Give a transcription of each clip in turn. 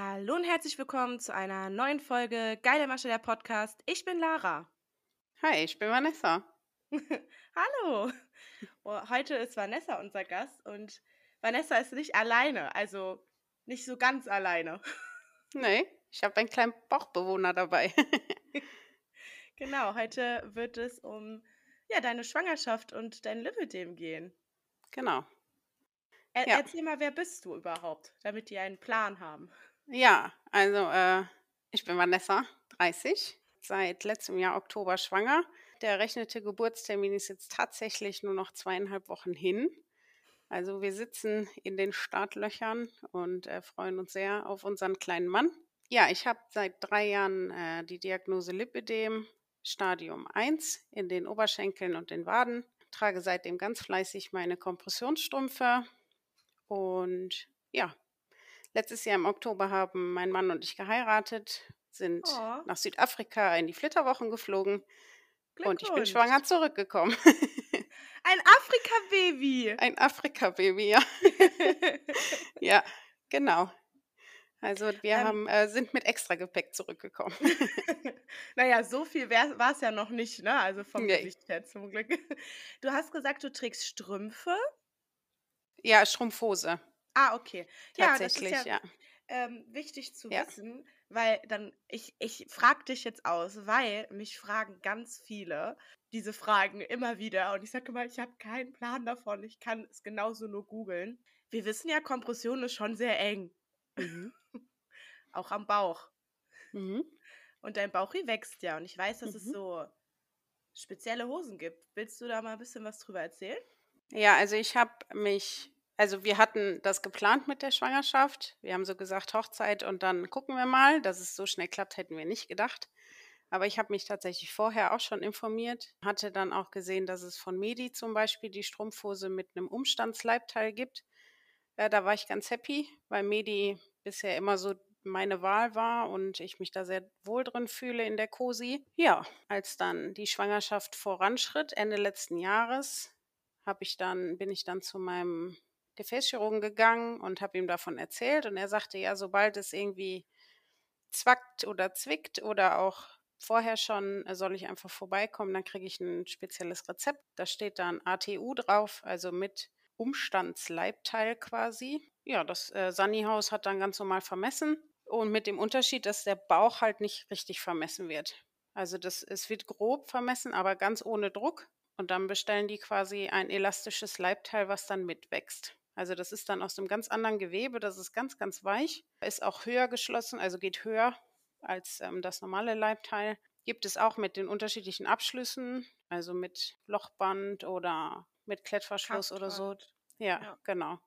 Hallo und herzlich willkommen zu einer neuen Folge Geile Masche der Podcast. Ich bin Lara. Hi, ich bin Vanessa. Hallo. Oh, heute ist Vanessa unser Gast und Vanessa ist nicht alleine, also nicht so ganz alleine. Nee, ich habe einen kleinen Bauchbewohner dabei. genau, heute wird es um ja, deine Schwangerschaft und dein Lipidem gehen. Genau. Er ja. Erzähl mal, wer bist du überhaupt, damit die einen Plan haben? Ja, also äh, ich bin Vanessa, 30, seit letztem Jahr Oktober schwanger. Der errechnete Geburtstermin ist jetzt tatsächlich nur noch zweieinhalb Wochen hin. Also wir sitzen in den Startlöchern und äh, freuen uns sehr auf unseren kleinen Mann. Ja, ich habe seit drei Jahren äh, die Diagnose Lipidem Stadium 1 in den Oberschenkeln und den Waden. Trage seitdem ganz fleißig meine Kompressionsstrümpfe und ja, Letztes Jahr im Oktober haben mein Mann und ich geheiratet, sind oh. nach Südafrika in die Flitterwochen geflogen und ich bin schwanger zurückgekommen. Ein Afrika-Baby. Ein Afrika-Baby, ja. ja, genau. Also wir ähm, haben, äh, sind mit Extragepäck zurückgekommen. naja, so viel war es ja noch nicht, ne? Also vom nee. Gesicht her zum Glück. Du hast gesagt, du trägst Strümpfe. Ja, Strumpfhose. Ah, okay. Ja, Tatsächlich, das ist ja, ja. Ähm, wichtig zu ja. wissen, weil dann, ich, ich frage dich jetzt aus, weil mich fragen ganz viele diese Fragen immer wieder und ich sage immer, ich habe keinen Plan davon, ich kann es genauso nur googeln. Wir wissen ja, Kompression ist schon sehr eng. Mhm. Auch am Bauch. Mhm. Und dein Bauchi wächst ja und ich weiß, dass mhm. es so spezielle Hosen gibt. Willst du da mal ein bisschen was drüber erzählen? Ja, also ich habe mich also wir hatten das geplant mit der Schwangerschaft. Wir haben so gesagt, Hochzeit und dann gucken wir mal. Dass es so schnell klappt, hätten wir nicht gedacht. Aber ich habe mich tatsächlich vorher auch schon informiert, hatte dann auch gesehen, dass es von Medi zum Beispiel die Strumpfhose mit einem Umstandsleibteil gibt. Ja, da war ich ganz happy, weil Medi bisher immer so meine Wahl war und ich mich da sehr wohl drin fühle in der COSI. Ja, als dann die Schwangerschaft voranschritt, Ende letzten Jahres, ich dann, bin ich dann zu meinem Gefäßchirurgen gegangen und habe ihm davon erzählt. Und er sagte, ja, sobald es irgendwie zwackt oder zwickt oder auch vorher schon, äh, soll ich einfach vorbeikommen, dann kriege ich ein spezielles Rezept. Da steht dann ATU drauf, also mit Umstandsleibteil quasi. Ja, das äh, Sani-Haus hat dann ganz normal vermessen und mit dem Unterschied, dass der Bauch halt nicht richtig vermessen wird. Also das, es wird grob vermessen, aber ganz ohne Druck. Und dann bestellen die quasi ein elastisches Leibteil, was dann mitwächst. Also das ist dann aus einem ganz anderen Gewebe, das ist ganz, ganz weich, ist auch höher geschlossen, also geht höher als ähm, das normale Leibteil. Gibt es auch mit den unterschiedlichen Abschlüssen, also mit Lochband oder mit Klettverschluss oder so. Ja, ja, genau.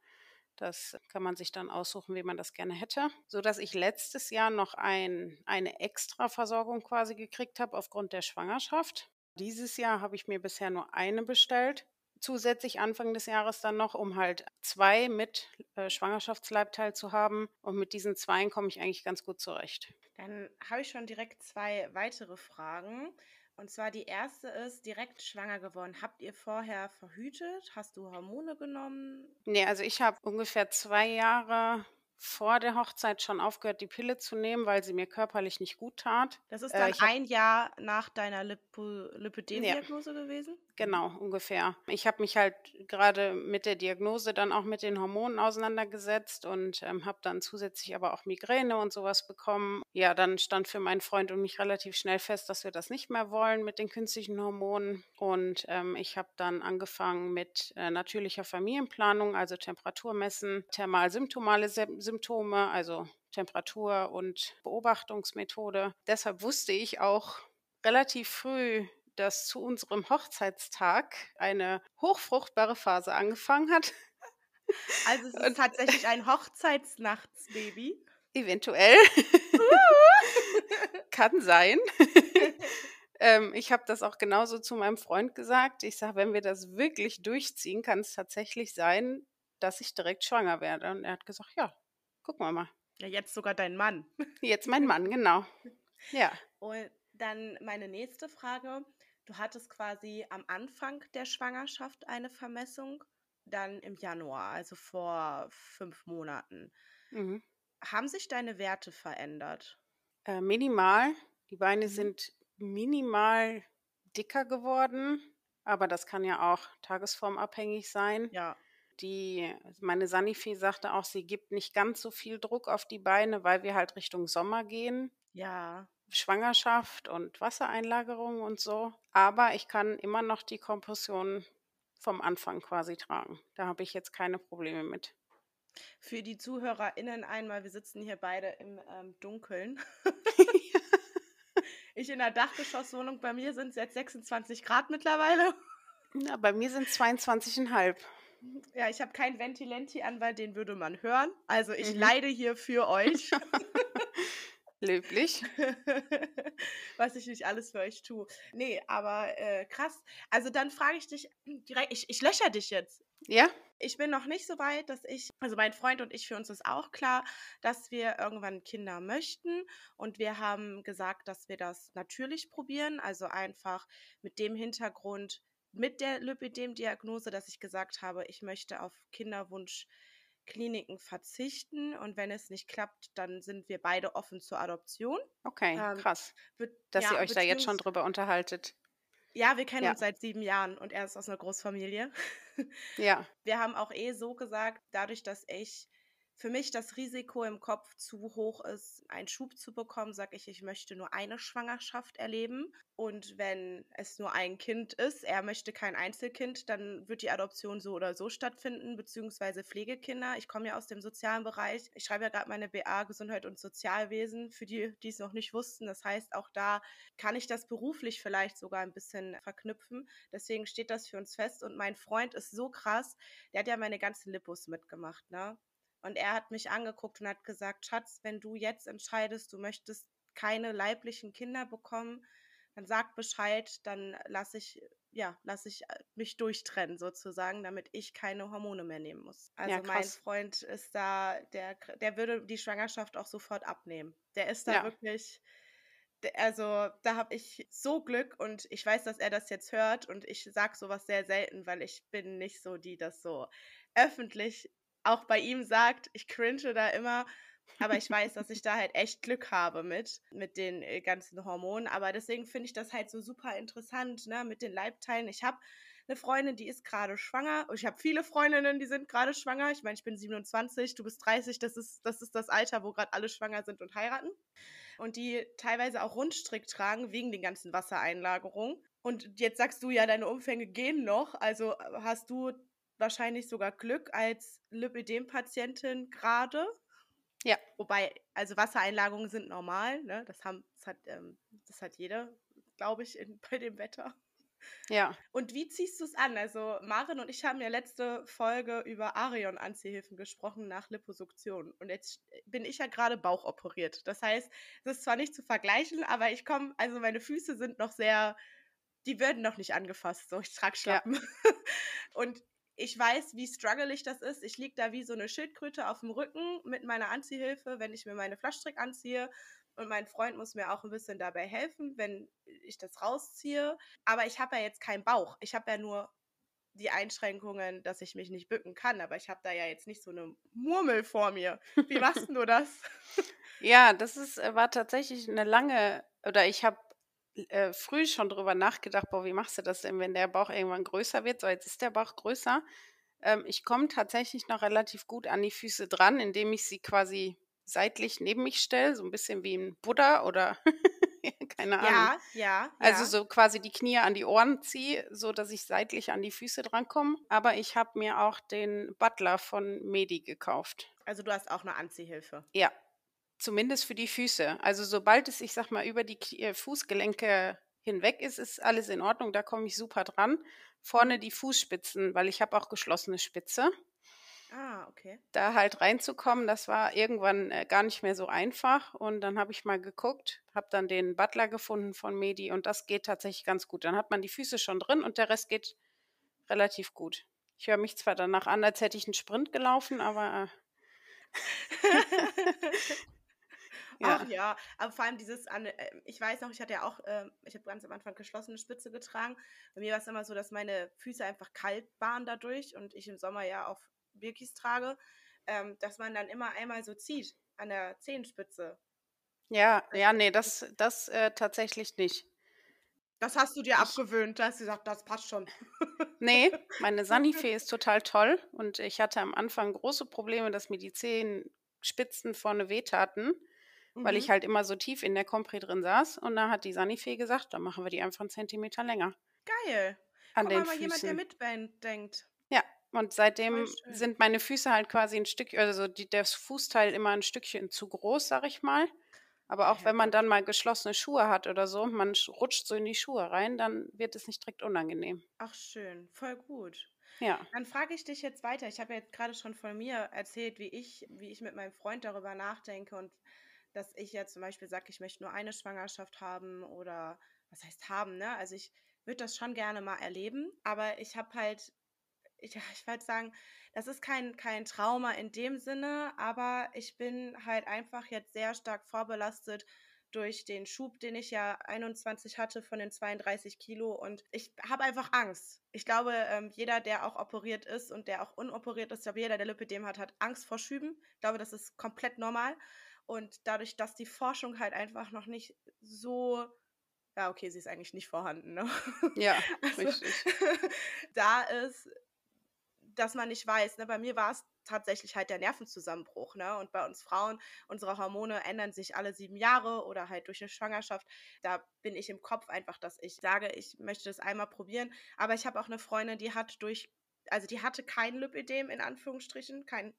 Das kann man sich dann aussuchen, wie man das gerne hätte. So dass ich letztes Jahr noch ein, eine Extra-Versorgung quasi gekriegt habe aufgrund der Schwangerschaft. Dieses Jahr habe ich mir bisher nur eine bestellt zusätzlich Anfang des Jahres dann noch, um halt zwei mit äh, Schwangerschaftsleibteil zu haben. Und mit diesen zweien komme ich eigentlich ganz gut zurecht. Dann habe ich schon direkt zwei weitere Fragen. Und zwar die erste ist, direkt schwanger geworden. Habt ihr vorher verhütet? Hast du Hormone genommen? Nee, also ich habe ungefähr zwei Jahre vor der Hochzeit schon aufgehört, die Pille zu nehmen, weil sie mir körperlich nicht gut tat. Das ist äh, dann äh, ein Jahr nach deiner Lipo Lipödem-Diagnose ja. gewesen? Genau, ungefähr. Ich habe mich halt gerade mit der Diagnose dann auch mit den Hormonen auseinandergesetzt und ähm, habe dann zusätzlich aber auch Migräne und sowas bekommen. Ja, dann stand für meinen Freund und mich relativ schnell fest, dass wir das nicht mehr wollen mit den künstlichen Hormonen. Und ähm, ich habe dann angefangen mit äh, natürlicher Familienplanung, also Temperatur messen, thermal-symptomale Symptome, also Temperatur und Beobachtungsmethode. Deshalb wusste ich auch relativ früh, dass zu unserem Hochzeitstag eine hochfruchtbare Phase angefangen hat. Also es ist Und tatsächlich ein Hochzeitsnachtsbaby. Eventuell. Kann sein. ähm, ich habe das auch genauso zu meinem Freund gesagt. Ich sage, wenn wir das wirklich durchziehen, kann es tatsächlich sein, dass ich direkt schwanger werde. Und er hat gesagt, ja, gucken wir mal. Ja, jetzt sogar dein Mann. Jetzt mein Mann, genau. Ja. Und dann meine nächste Frage. Du hattest quasi am Anfang der Schwangerschaft eine Vermessung, dann im Januar, also vor fünf Monaten. Mhm. Haben sich deine Werte verändert? Äh, minimal. Die Beine Mhm. sind minimal dicker geworden, aber das kann ja auch tagesformabhängig sein. Ja. Die, meine Sanifi sagte auch, sie gibt nicht ganz so viel Druck auf die Beine, weil wir halt Richtung Sommer gehen. Ja. Schwangerschaft und Wassereinlagerung und so. Aber ich kann immer noch die Kompression vom Anfang quasi tragen. Da habe ich jetzt keine Probleme mit. Für die ZuhörerInnen einmal, wir sitzen hier beide im ähm, Dunkeln. ich in der Dachgeschosswohnung, bei mir sind es jetzt 26 Grad mittlerweile. Ja, bei mir sind 22,5. Ja, ich habe kein Ventilenti an, weil den würde man hören. Also ich Mhm. leide hier für euch. Löblich. was ich nicht alles für euch tue. Nee, aber äh, krass. Also dann frage ich dich direkt, ich, ich löcher dich jetzt. Ja? Ich bin noch nicht so weit, dass ich, also mein Freund und ich, für uns ist auch klar, dass wir irgendwann Kinder möchten. Und wir haben gesagt, dass wir das natürlich probieren. Also einfach mit dem Hintergrund, mit der Lipidem-Diagnose, dass ich gesagt habe, ich möchte auf Kinderwunschkliniken verzichten. Und wenn es nicht klappt, dann sind wir beide offen zur Adoption. Okay, Ähm, krass. Dass ja, ihr euch da jetzt schon drüber unterhaltet. Ja, wir kennen Ja. uns seit sieben Jahren und er ist aus einer Großfamilie. Ja, Wir haben auch eh so gesagt, dadurch, dass ich für mich das Risiko im Kopf zu hoch ist, einen Schub zu bekommen, sage ich, ich möchte nur eine Schwangerschaft erleben. Und wenn es nur ein Kind ist, er möchte kein Einzelkind, dann wird die Adoption so oder so stattfinden, beziehungsweise Pflegekinder. Ich komme ja aus dem sozialen Bereich. Ich schreibe ja gerade meine BA Gesundheit und Sozialwesen, für die, die es noch nicht wussten. Das heißt, auch da kann ich das beruflich vielleicht sogar ein bisschen verknüpfen. Deswegen steht das für uns fest. Und mein Freund ist so krass, der hat ja meine ganzen Lipos mitgemacht, ne? Und er hat mich angeguckt und hat gesagt, Schatz, wenn du jetzt entscheidest, du möchtest keine leiblichen Kinder bekommen, dann sag Bescheid, dann lasse ich, ja, lasse ich äh, mich durchtrennen sozusagen, damit ich keine Hormone mehr nehmen muss. Also mein krass. Freund ist da, der, der würde die Schwangerschaft auch sofort abnehmen. Der ist da Ja. wirklich, also da habe ich so Glück und ich weiß, dass er das jetzt hört und ich sage sowas sehr selten, weil ich bin nicht so, die das so öffentlich auch bei ihm sagt. Ich cringe da immer, aber ich weiß, dass ich da halt echt Glück habe mit, mit den äh, ganzen Hormonen. Aber deswegen finde ich das halt so super interessant, ne, mit den Leibteilen. Ich habe eine Freundin, die ist gerade schwanger. Ich habe viele Freundinnen, die sind gerade schwanger. Ich meine, ich bin 27, du bist 30, das ist das, ist das Alter, wo gerade alle schwanger sind und heiraten. Und die teilweise auch Rundstrick tragen wegen den ganzen Wassereinlagerungen. Und jetzt sagst du ja, deine Umfänge gehen noch. Also äh, hast du wahrscheinlich sogar Glück als Lipödem-Patientin gerade. Ja. Wobei, also Wassereinlagerungen sind normal, ne? Das, haben, das, hat, ähm, das hat jeder, glaube ich, in, bei dem Wetter. ja. Und wie ziehst du es an? Also Maren und ich haben ja letzte Folge über Arion-Anziehhilfen gesprochen nach Liposuktion. Und jetzt bin ich ja gerade bauchoperiert. Das heißt, es ist zwar nicht zu vergleichen, aber ich komme, also meine Füße sind noch sehr, die werden noch nicht angefasst. So, ich trage Ja. Schlappen. und ich weiß, wie struggelig das ist. Ich liege da wie so eine Schildkröte auf dem Rücken mit meiner Anziehhilfe, wenn ich mir meine Flaschstrick anziehe. Und mein Freund muss mir auch ein bisschen dabei helfen, wenn ich das rausziehe. Aber ich habe ja jetzt keinen Bauch. Ich habe ja nur die Einschränkungen, dass ich mich nicht bücken kann. Aber ich habe da ja jetzt nicht so eine Murmel vor mir. Wie machst du das? Ja, das ist, äh, war tatsächlich eine lange, oder ich habe äh, früh schon drüber nachgedacht, boah, wie machst du das denn, wenn der Bauch irgendwann größer wird? So, jetzt ist der Bauch größer. Ähm, ich komme tatsächlich noch relativ gut an die Füße dran, indem ich sie quasi seitlich neben mich stelle, so ein bisschen wie ein Buddha oder keine Ahnung. Ja, ja. Also ja. so quasi die Knie an die Ohren ziehe, so dass ich seitlich an die Füße drankomme. Aber ich habe mir auch den Butler von Medi gekauft. Also du hast auch eine Anziehhilfe. Ja, zumindest für die Füße. Also sobald es, ich sag mal, über die äh, Fußgelenke hinweg ist, ist alles in Ordnung. Da komme ich super dran. Vorne die Fußspitzen, weil ich habe auch geschlossene Spitze. Ah, okay. Da halt reinzukommen, das war irgendwann äh, gar nicht mehr so einfach. Und dann habe ich mal geguckt, habe dann den Butler gefunden von Medi und das geht tatsächlich ganz gut. Dann hat man die Füße schon drin und der Rest geht relativ gut. Ich höre mich zwar danach an, als hätte ich einen Sprint gelaufen, aber äh, ja. Ach ja, aber vor allem dieses, an, äh, ich weiß noch, ich hatte ja auch, äh, ich habe ganz am Anfang geschlossene Spitze getragen. Bei mir war es immer so, dass meine Füße einfach kalt waren dadurch und ich im Sommer ja auf Birkis trage. ähm, dass man dann immer einmal so zieht an der Zehenspitze. Ja, ja, nee, das, das äh, tatsächlich nicht. Das hast du dir ich, abgewöhnt, da hast du gesagt, das passt schon. Nee, meine Sanifee ist total toll und ich hatte am Anfang große Probleme, dass mir die Zehenspitzen vorne wehtaten, mhm. weil ich halt immer so tief in der Compri drin saß und da hat die Sanifee gesagt, dann machen wir die einfach einen Zentimeter länger. Geil. An Guck den mal, Füßen. jemand, der mitdenkt. Ja, und seitdem sind meine Füße halt quasi ein Stück, also die, das Fußteil immer ein Stückchen zu groß, sag ich mal. Aber auch ja, wenn man dann mal geschlossene Schuhe hat oder so, man rutscht so in die Schuhe rein, dann wird es nicht direkt unangenehm. Ach schön, voll gut. Ja. Dann frage ich dich jetzt weiter. Ich habe ja jetzt gerade schon von mir erzählt, wie ich, wie ich mit meinem Freund darüber nachdenke und dass ich ja zum Beispiel sage, ich möchte nur eine Schwangerschaft haben oder was heißt haben, ne? Also ich würde das schon gerne mal erleben, aber ich habe halt, ich, ich würde sagen, das ist kein, kein Trauma in dem Sinne, aber ich bin halt einfach jetzt sehr stark vorbelastet durch den Schub, den ich ja 21 hatte von den 32 Kilo und ich habe einfach Angst. Ich glaube, ähm, jeder, der auch operiert ist und der auch unoperiert ist, ich glaube, jeder, der Lipidem hat, hat Angst vor Schüben. Ich glaube, das ist komplett normal und dadurch, dass die Forschung halt einfach noch nicht so ja, okay, sie ist eigentlich nicht vorhanden, ne? Ja, also, richtig. da ist, dass man nicht weiß. Ne? Bei mir war es tatsächlich halt der Nervenzusammenbruch. Ne? Und bei uns Frauen, unsere Hormone ändern sich alle sieben Jahre oder halt durch eine Schwangerschaft. Da bin ich im Kopf einfach, dass ich sage, ich möchte das einmal probieren. Aber ich habe auch eine Freundin, die hat durch, also die hatte kein Lipödem in Anführungsstrichen, kein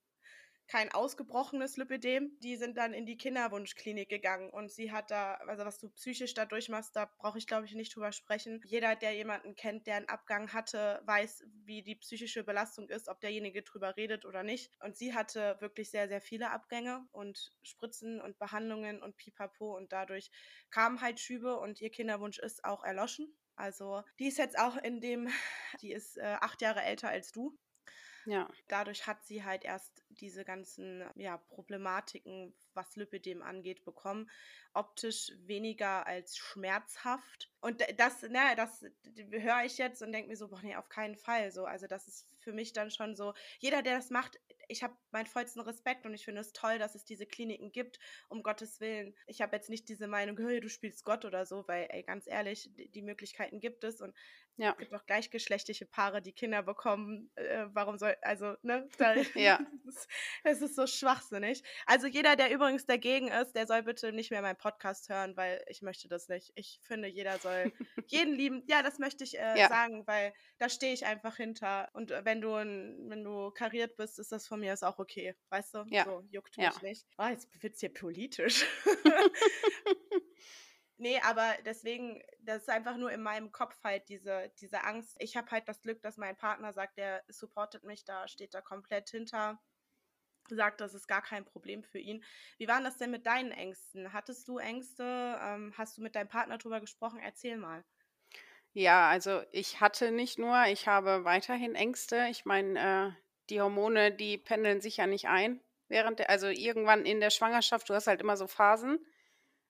kein ausgebrochenes Lipidem. Die sind dann in die Kinderwunschklinik gegangen und sie hat da, also was du psychisch da durchmachst, da brauche ich glaube ich nicht drüber sprechen. Jeder, der jemanden kennt, der einen Abgang hatte, weiß, wie die psychische Belastung ist, ob derjenige drüber redet oder nicht. Und sie hatte wirklich sehr, sehr viele Abgänge und Spritzen und Behandlungen und Pipapo und dadurch kamen halt Schübe und ihr Kinderwunsch ist auch erloschen. Also die ist jetzt auch in dem, die ist äh, acht Jahre älter als du. Ja. Dadurch hat sie halt erst diese ganzen ja, Problematiken, was Lipidem angeht, bekommen. Optisch weniger als schmerzhaft. Und das, ne, das höre ich jetzt und denke mir so, boah, nee, auf keinen Fall. So, also das ist für mich dann schon so, jeder, der das macht, ich habe meinen vollsten Respekt und ich finde es toll, dass es diese Kliniken gibt, um Gottes Willen. Ich habe jetzt nicht diese Meinung, hey, du spielst Gott oder so, weil, ey, ganz ehrlich, die, Möglichkeiten gibt es und ja. es gibt auch gleichgeschlechtliche Paare, die Kinder bekommen. Äh, warum soll, also, ne? Da, ja. Es ist, so schwachsinnig. Also jeder, der übrigens dagegen ist, der soll bitte nicht mehr meinen Podcast hören, weil ich möchte das nicht. Ich finde, jeder soll jeden lieben. Ja, das möchte ich äh, ja. sagen, weil da stehe ich einfach hinter. Und wenn du, wenn du kariert bist, ist das von mir ist auch okay. Weißt du? Ja. So, juckt mich ja. nicht. Oh, jetzt wird es hier politisch. Nee, aber deswegen, das ist einfach nur in meinem Kopf halt diese, diese Angst. Ich habe halt das Glück, dass mein Partner sagt, der supportet mich da, steht da komplett hinter, sagt, das ist gar kein Problem für ihn. Wie waren das denn mit deinen Ängsten? Hattest du Ängste? Ähm, hast du mit deinem Partner drüber gesprochen? Erzähl mal. Ja, also ich hatte nicht nur, ich habe weiterhin Ängste. Ich meine, äh, die Hormone, die pendeln sich ja nicht ein. Während der, also irgendwann in der Schwangerschaft, du hast halt immer so Phasen.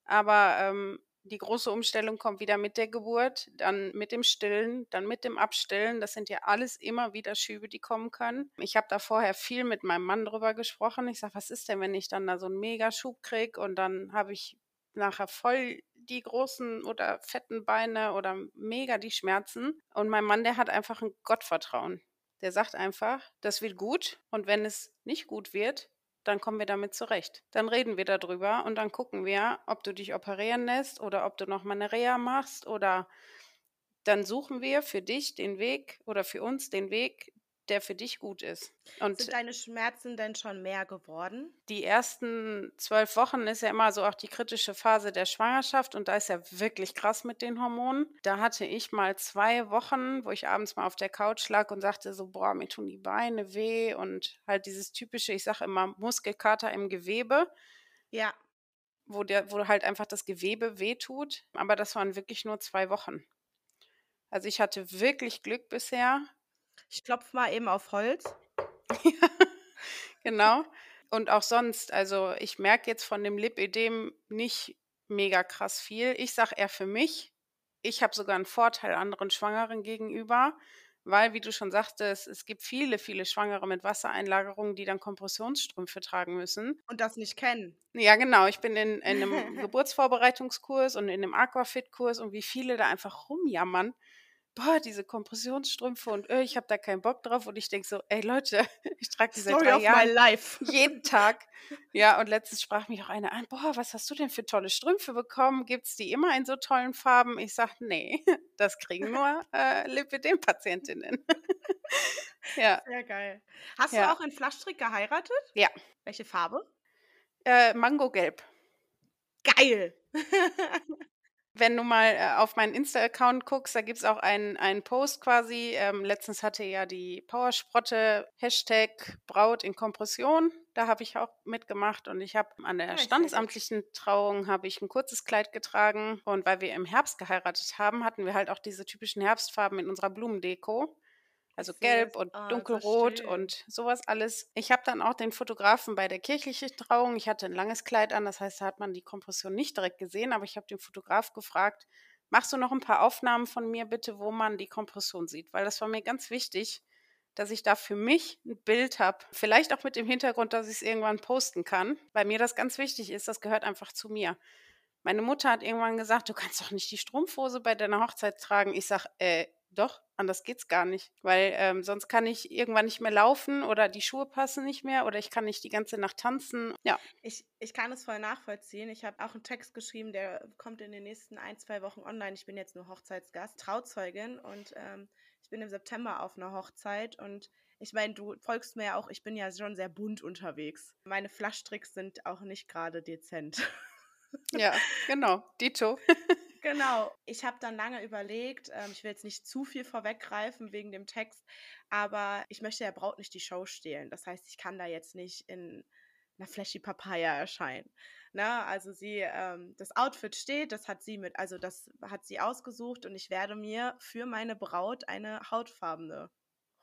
Aber ähm, die große Umstellung kommt wieder mit der Geburt, dann mit dem Stillen, dann mit dem Abstillen. Das sind ja alles immer wieder Schübe, die kommen können. Ich habe da vorher viel mit meinem Mann drüber gesprochen. Ich sage, was ist denn, wenn ich dann da so einen Megaschub kriege und dann habe ich nachher voll die großen oder fetten Beine oder mega die Schmerzen. Und mein Mann, der hat einfach ein Gottvertrauen. Der sagt einfach, das wird gut und wenn es nicht gut wird, dann kommen wir damit zurecht. Dann reden wir darüber und dann gucken wir, ob du dich operieren lässt oder ob du noch mal eine Reha machst oder dann suchen wir für dich den Weg oder für uns den Weg, der für dich gut ist. Und Sind deine Schmerzen denn schon mehr geworden? Die ersten zwölf Wochen ist ja immer so auch die kritische Phase der Schwangerschaft und da ist ja wirklich krass mit den Hormonen. Da hatte ich mal zwei Wochen, wo ich abends mal auf der Couch lag und sagte so, boah, mir tun die Beine weh und halt dieses typische, ich sage immer Muskelkater im Gewebe. Ja. Wo, der, wo halt einfach das Gewebe wehtut. Aber das waren wirklich nur zwei Wochen. Also ich hatte wirklich Glück bisher, ich klopfe mal eben auf Holz. ja, genau. Und auch sonst, also ich merke jetzt von dem Lipödem nicht mega krass viel. Ich sage eher für mich, ich habe sogar einen Vorteil anderen Schwangeren gegenüber, weil, wie du schon sagtest, es gibt viele, viele Schwangere mit Wassereinlagerungen, die dann Kompressionsstrümpfe tragen müssen. Und das nicht kennen. Ja, genau. Ich bin in, in einem Geburtsvorbereitungskurs und in einem Aquafit-Kurs und wie viele da einfach rumjammern boah, diese Kompressionsstrümpfe und öh, ich habe da keinen Bock drauf. Und ich denke so, ey Leute, ich trage die seit Story drei Jahren jeden Tag. Ja, und letztens sprach mich auch einer an, boah, was hast du denn für tolle Strümpfe bekommen? Gibt es die immer in so tollen Farben? Ich sage, nee, das kriegen nur äh, Lipidem-Patientinnen. ja. Sehr geil. Hast Ja. du auch in Flaschstrick geheiratet? Ja. Welche Farbe? Äh, Mangogelb. Geil. Wenn du mal äh, auf meinen Insta-Account guckst, da gibt es auch einen, einen Post quasi. Ähm, letztens hatte ja die Powersprotte Hashtag Braut in Kompression. Da habe ich auch mitgemacht und ich habe an der gut. standesamtlichen Trauung habe ich ein kurzes Kleid getragen und weil wir im Herbst geheiratet haben, hatten wir halt auch diese typischen Herbstfarben in unserer Blumendeko. Also gelb und so dunkelrot schön. und sowas alles. Ich habe dann auch den Fotografen bei der kirchlichen Trauung, ich hatte ein langes Kleid an, das heißt, da hat man die Kompression nicht direkt gesehen, aber ich habe den Fotograf gefragt, machst du noch ein paar Aufnahmen von mir bitte, wo man die Kompression sieht? Weil das war mir ganz wichtig, dass ich da für mich ein Bild habe. Vielleicht auch mit dem Hintergrund, dass ich es irgendwann posten kann, weil mir das ganz wichtig ist, das gehört einfach zu mir. Meine Mutter hat irgendwann gesagt, du kannst doch nicht die Strumpfhose bei deiner Hochzeit tragen. Ich sage, äh, doch, anders geht's gar nicht, weil ähm, sonst kann ich irgendwann nicht mehr laufen oder die Schuhe passen nicht mehr oder ich kann nicht die ganze Nacht tanzen. Ja, Ich, ich kann es voll nachvollziehen. Ich habe auch einen Text geschrieben, der kommt in den nächsten ein, zwei Wochen online. Ich bin jetzt nur Hochzeitsgast, Trauzeugin und ähm, ich bin im September auf einer Hochzeit und ich meine, du folgst mir ja auch, ich bin ja schon sehr bunt unterwegs. Meine Flaschtricks sind auch nicht gerade dezent. ja, genau, Dito. Genau. Ich habe dann lange überlegt, ähm, ich will jetzt nicht zu viel vorweggreifen wegen dem Text, aber ich möchte der Braut nicht die Show stehlen. Das heißt, ich kann da jetzt nicht in einer Flashy Papaya erscheinen. Ne? Also sie, ähm, das Outfit steht, das hat sie mit, also das hat sie ausgesucht und ich werde mir für meine Braut eine hautfarbene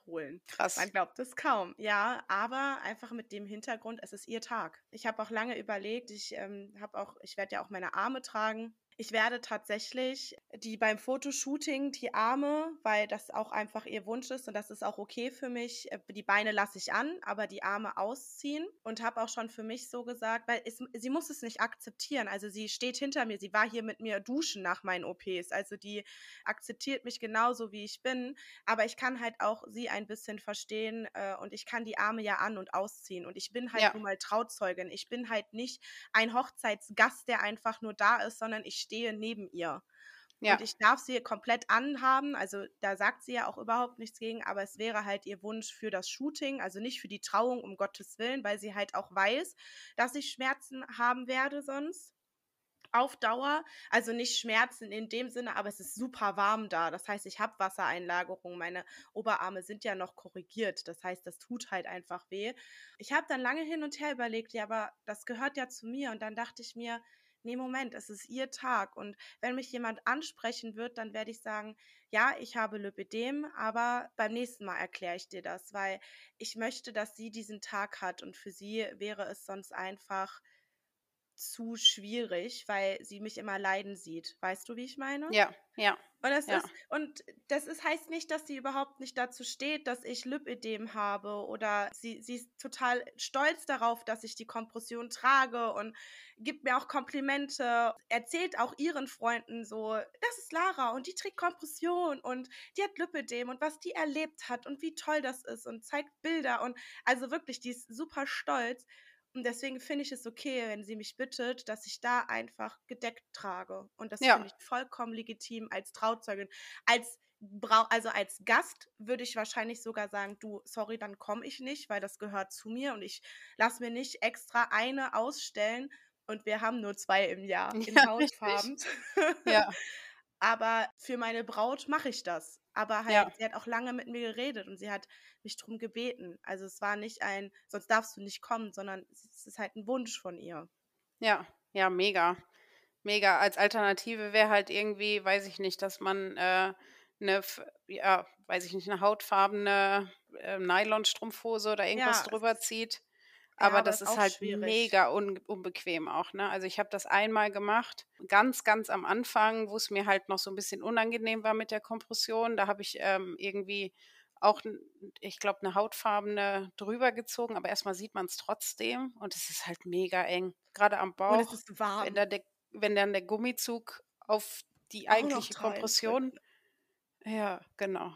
holen. Krass. Man glaubt es kaum. Ja, aber einfach mit dem Hintergrund, es ist ihr Tag. Ich habe auch lange überlegt, ich ähm, habe auch, ich werde ja auch meine Arme tragen. Ich werde tatsächlich die beim Fotoshooting die Arme, weil das auch einfach ihr Wunsch ist und das ist auch okay für mich. äh, Die Beine lasse ich an, aber die Arme ausziehen und habe auch schon für mich so gesagt, weil es, sie muss es nicht akzeptieren. Also sie steht hinter mir, sie war hier mit mir duschen nach meinen OPs. Also die akzeptiert mich genauso wie ich bin, aber ich kann halt auch sie ein bisschen verstehen äh, und ich kann die Arme ja an und ausziehen und ich bin halt Ja. nun mal Trauzeugin. Ich bin halt nicht ein Hochzeitsgast, der einfach nur da ist, sondern ich stehe neben ihr. Ja, Und ich darf sie komplett anhaben, also da sagt sie ja auch überhaupt nichts gegen, aber es wäre halt ihr Wunsch für das Shooting, also nicht für die Trauung, um Gottes Willen, weil sie halt auch weiß, dass ich Schmerzen haben werde sonst. Auf Dauer, also nicht Schmerzen in dem Sinne, aber es ist super warm da. Das heißt, ich habe Wassereinlagerung. Meine Oberarme sind ja noch korrigiert. Das heißt, das tut halt einfach weh. Ich habe dann lange hin und her überlegt, ja, aber das gehört ja zu mir. Und dann dachte ich mir, nee, Moment, es ist ihr Tag. Und wenn mich jemand ansprechen wird, dann werde ich sagen, ja, ich habe Lipidem, aber beim nächsten Mal erkläre ich dir das, weil ich möchte, dass sie diesen Tag hat. Und für sie wäre es sonst einfach zu schwierig, weil sie mich immer leiden sieht. Weißt du, wie ich meine? ja, ja, Und das Ja. ist, und das ist, heißt nicht, dass sie überhaupt nicht dazu steht, dass ich Lipödem habe oder sie, sie ist total stolz darauf, dass ich die Kompression trage und gibt mir auch Komplimente, erzählt auch ihren Freunden so, das ist Lara und die trägt Kompression und die hat Lipödem und was die erlebt hat und wie toll das ist und zeigt Bilder und also wirklich, die ist super stolz. Und deswegen finde ich es okay, wenn sie mich bittet, dass ich da einfach gedeckt trage. Und das Ja. finde ich vollkommen legitim als Trauzeugin. Als Brau also als Gast würde ich wahrscheinlich sogar sagen, du, sorry, dann komme ich nicht, weil das gehört zu mir und ich lasse mir nicht extra eine ausstellen und wir haben nur zwei im Jahr in Ja. Hautfarben. ja, Aber für meine Braut mache ich das. Aber halt, Ja. sie hat auch lange mit mir geredet und sie hat mich drum gebeten. Also es war nicht ein, sonst darfst du nicht kommen, sondern es ist halt ein Wunsch von ihr. ja, ja, mega. Mega. Als Alternative wäre halt irgendwie, weiß ich nicht, dass man äh, eine, ja, weiß ich nicht, eine hautfarbene äh, Nylon-Strumpfhose oder irgendwas Ja, drüber zieht. Aber das ist ist halt schwierig. mega un unbequem auch, ne? Also, ich habe das einmal gemacht, ganz, ganz am Anfang, wo es mir halt noch so ein bisschen unangenehm war mit der Kompression. Da habe ich, ähm, irgendwie auch ich glaube, eine hautfarbene drüber gezogen, aber erstmal sieht man es trotzdem und es ist halt mega eng. Gerade am Und es Bauch, ist wenn warm. da der wenn dann der Gummizug auf die eigentliche Kompression. Ja, genau.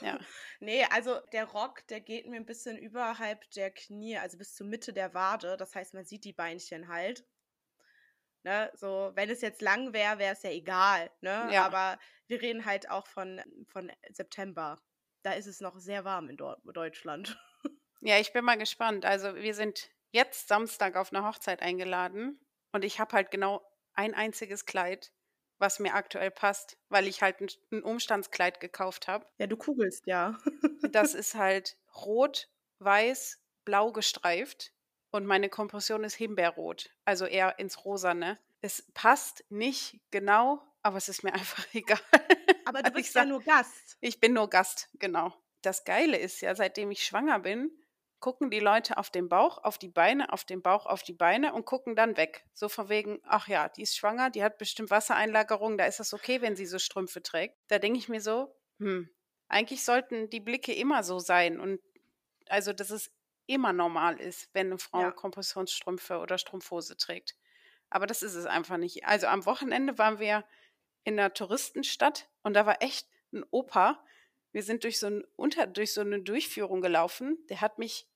Ja. Ne, also der Rock, der geht mir ein bisschen überhalb der Knie, also bis zur Mitte der Wade. Das heißt, man sieht die Beinchen halt. Ne, so, wenn es jetzt lang wäre, wäre es ja egal, ne? Ja. Aber wir reden halt auch von von September. Da ist es noch sehr warm in Deu Deutschland. Ja, ich bin mal gespannt. Also, wir sind jetzt Samstag auf 'ne Hochzeit eingeladen und ich habe halt genau ein einziges Kleid, was mir aktuell passt, weil ich halt 'n 'n Umstandskleid gekauft habe. Ja, du kugelst ja. Das ist halt rot, weiß, blau gestreift und meine Kompression ist himbeerrot, also eher ins Rosane. Es passt nicht genau, aber es ist mir einfach egal. Aber du bist ja sage nur Gast. ich bin nur Gast, genau. Das Geile ist ja, seitdem ich schwanger bin, gucken die Leute auf den Bauch, auf die Beine, auf den Bauch, auf die Beine und gucken dann weg. So von wegen: „Ach ja, die ist schwanger, die hat bestimmt Wassereinlagerung, da ist das okay, wenn sie so Strümpfe trägt.“ Da denke ich mir so: „Hm, eigentlich sollten die Blicke immer so sein und also, dass es immer normal ist, wenn 'ne Frau Ja. Kompressionsstrümpfe oder Strumpfhose trägt.“ Aber das ist es einfach nicht. Also, am Wochenende waren wir in 'ner Touristenstadt und da war echt 'n Opa. Wir sind durch so 'n unter durch so 'ne Durchführung gelaufen. Der hat mich,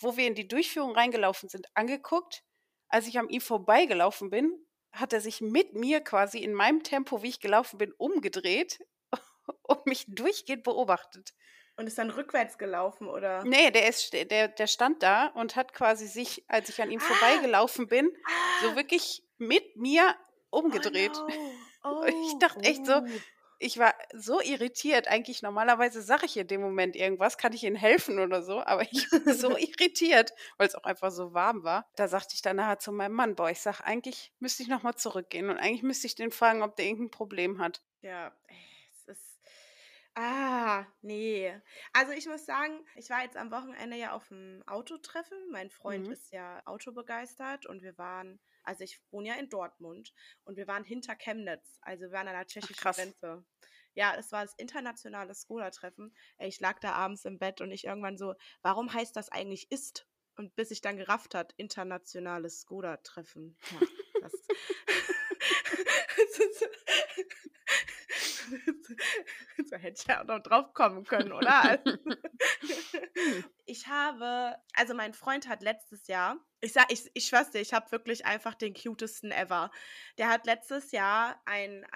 wo wir in die Durchführung reingelaufen sind, angeguckt. Als ich an ihm vorbeigelaufen bin, hat er sich mit mir quasi in meinem Tempo, wie ich gelaufen bin, umgedreht und mich durchgehend beobachtet. Und ist dann rückwärts gelaufen, oder? Ne, der ist st der der stand da und hat quasi sich, als ich an ihm Ah. vorbeigelaufen bin, so Ah. wirklich mit mir Oh umgedreht. no. Und ich Oh, dachte echt so. Ich war so irritiert. Eigentlich normalerweise sage ich in dem Moment irgendwas, kann ich Ihnen helfen oder so, aber ich war so irritiert, weil's auch einfach so warm war. Da sagte ich dann nachher zu meinem Mann: „Boah, ich sage, eigentlich müsste ich noch mal zurückgehen und eigentlich müsste ich den fragen, ob der irgend 'n Problem hat.“ Ja, es ist ah, ne. Also, ich muss sagen, ich war jetzt am Wochenende ja auf'm Autotreffen. Mein Freund Mhm. ist ja autobegeistert und wir waren also, ich wohne ja in Dortmund und wir waren hinter Chemnitz. Also, wir waren an der Ach tschechischen krass. Grenze. Ja, es war das internationale Skoda-Treffen. Ey, ich lag da abends im Bett und ich irgendwann so: „Warum heißt das eigentlich IST?“ Und bis ich dann gerafft hat, internationales Skoda-Treffen. Ja, das da hätte ich ja auch noch drauf kommen können, oder? Ich habe also, mein Freund hat letztes Jahr ich sage ich ich schwöre es dir, ich habe wirklich einfach den cutesten ever. Der hat letztes Jahr ein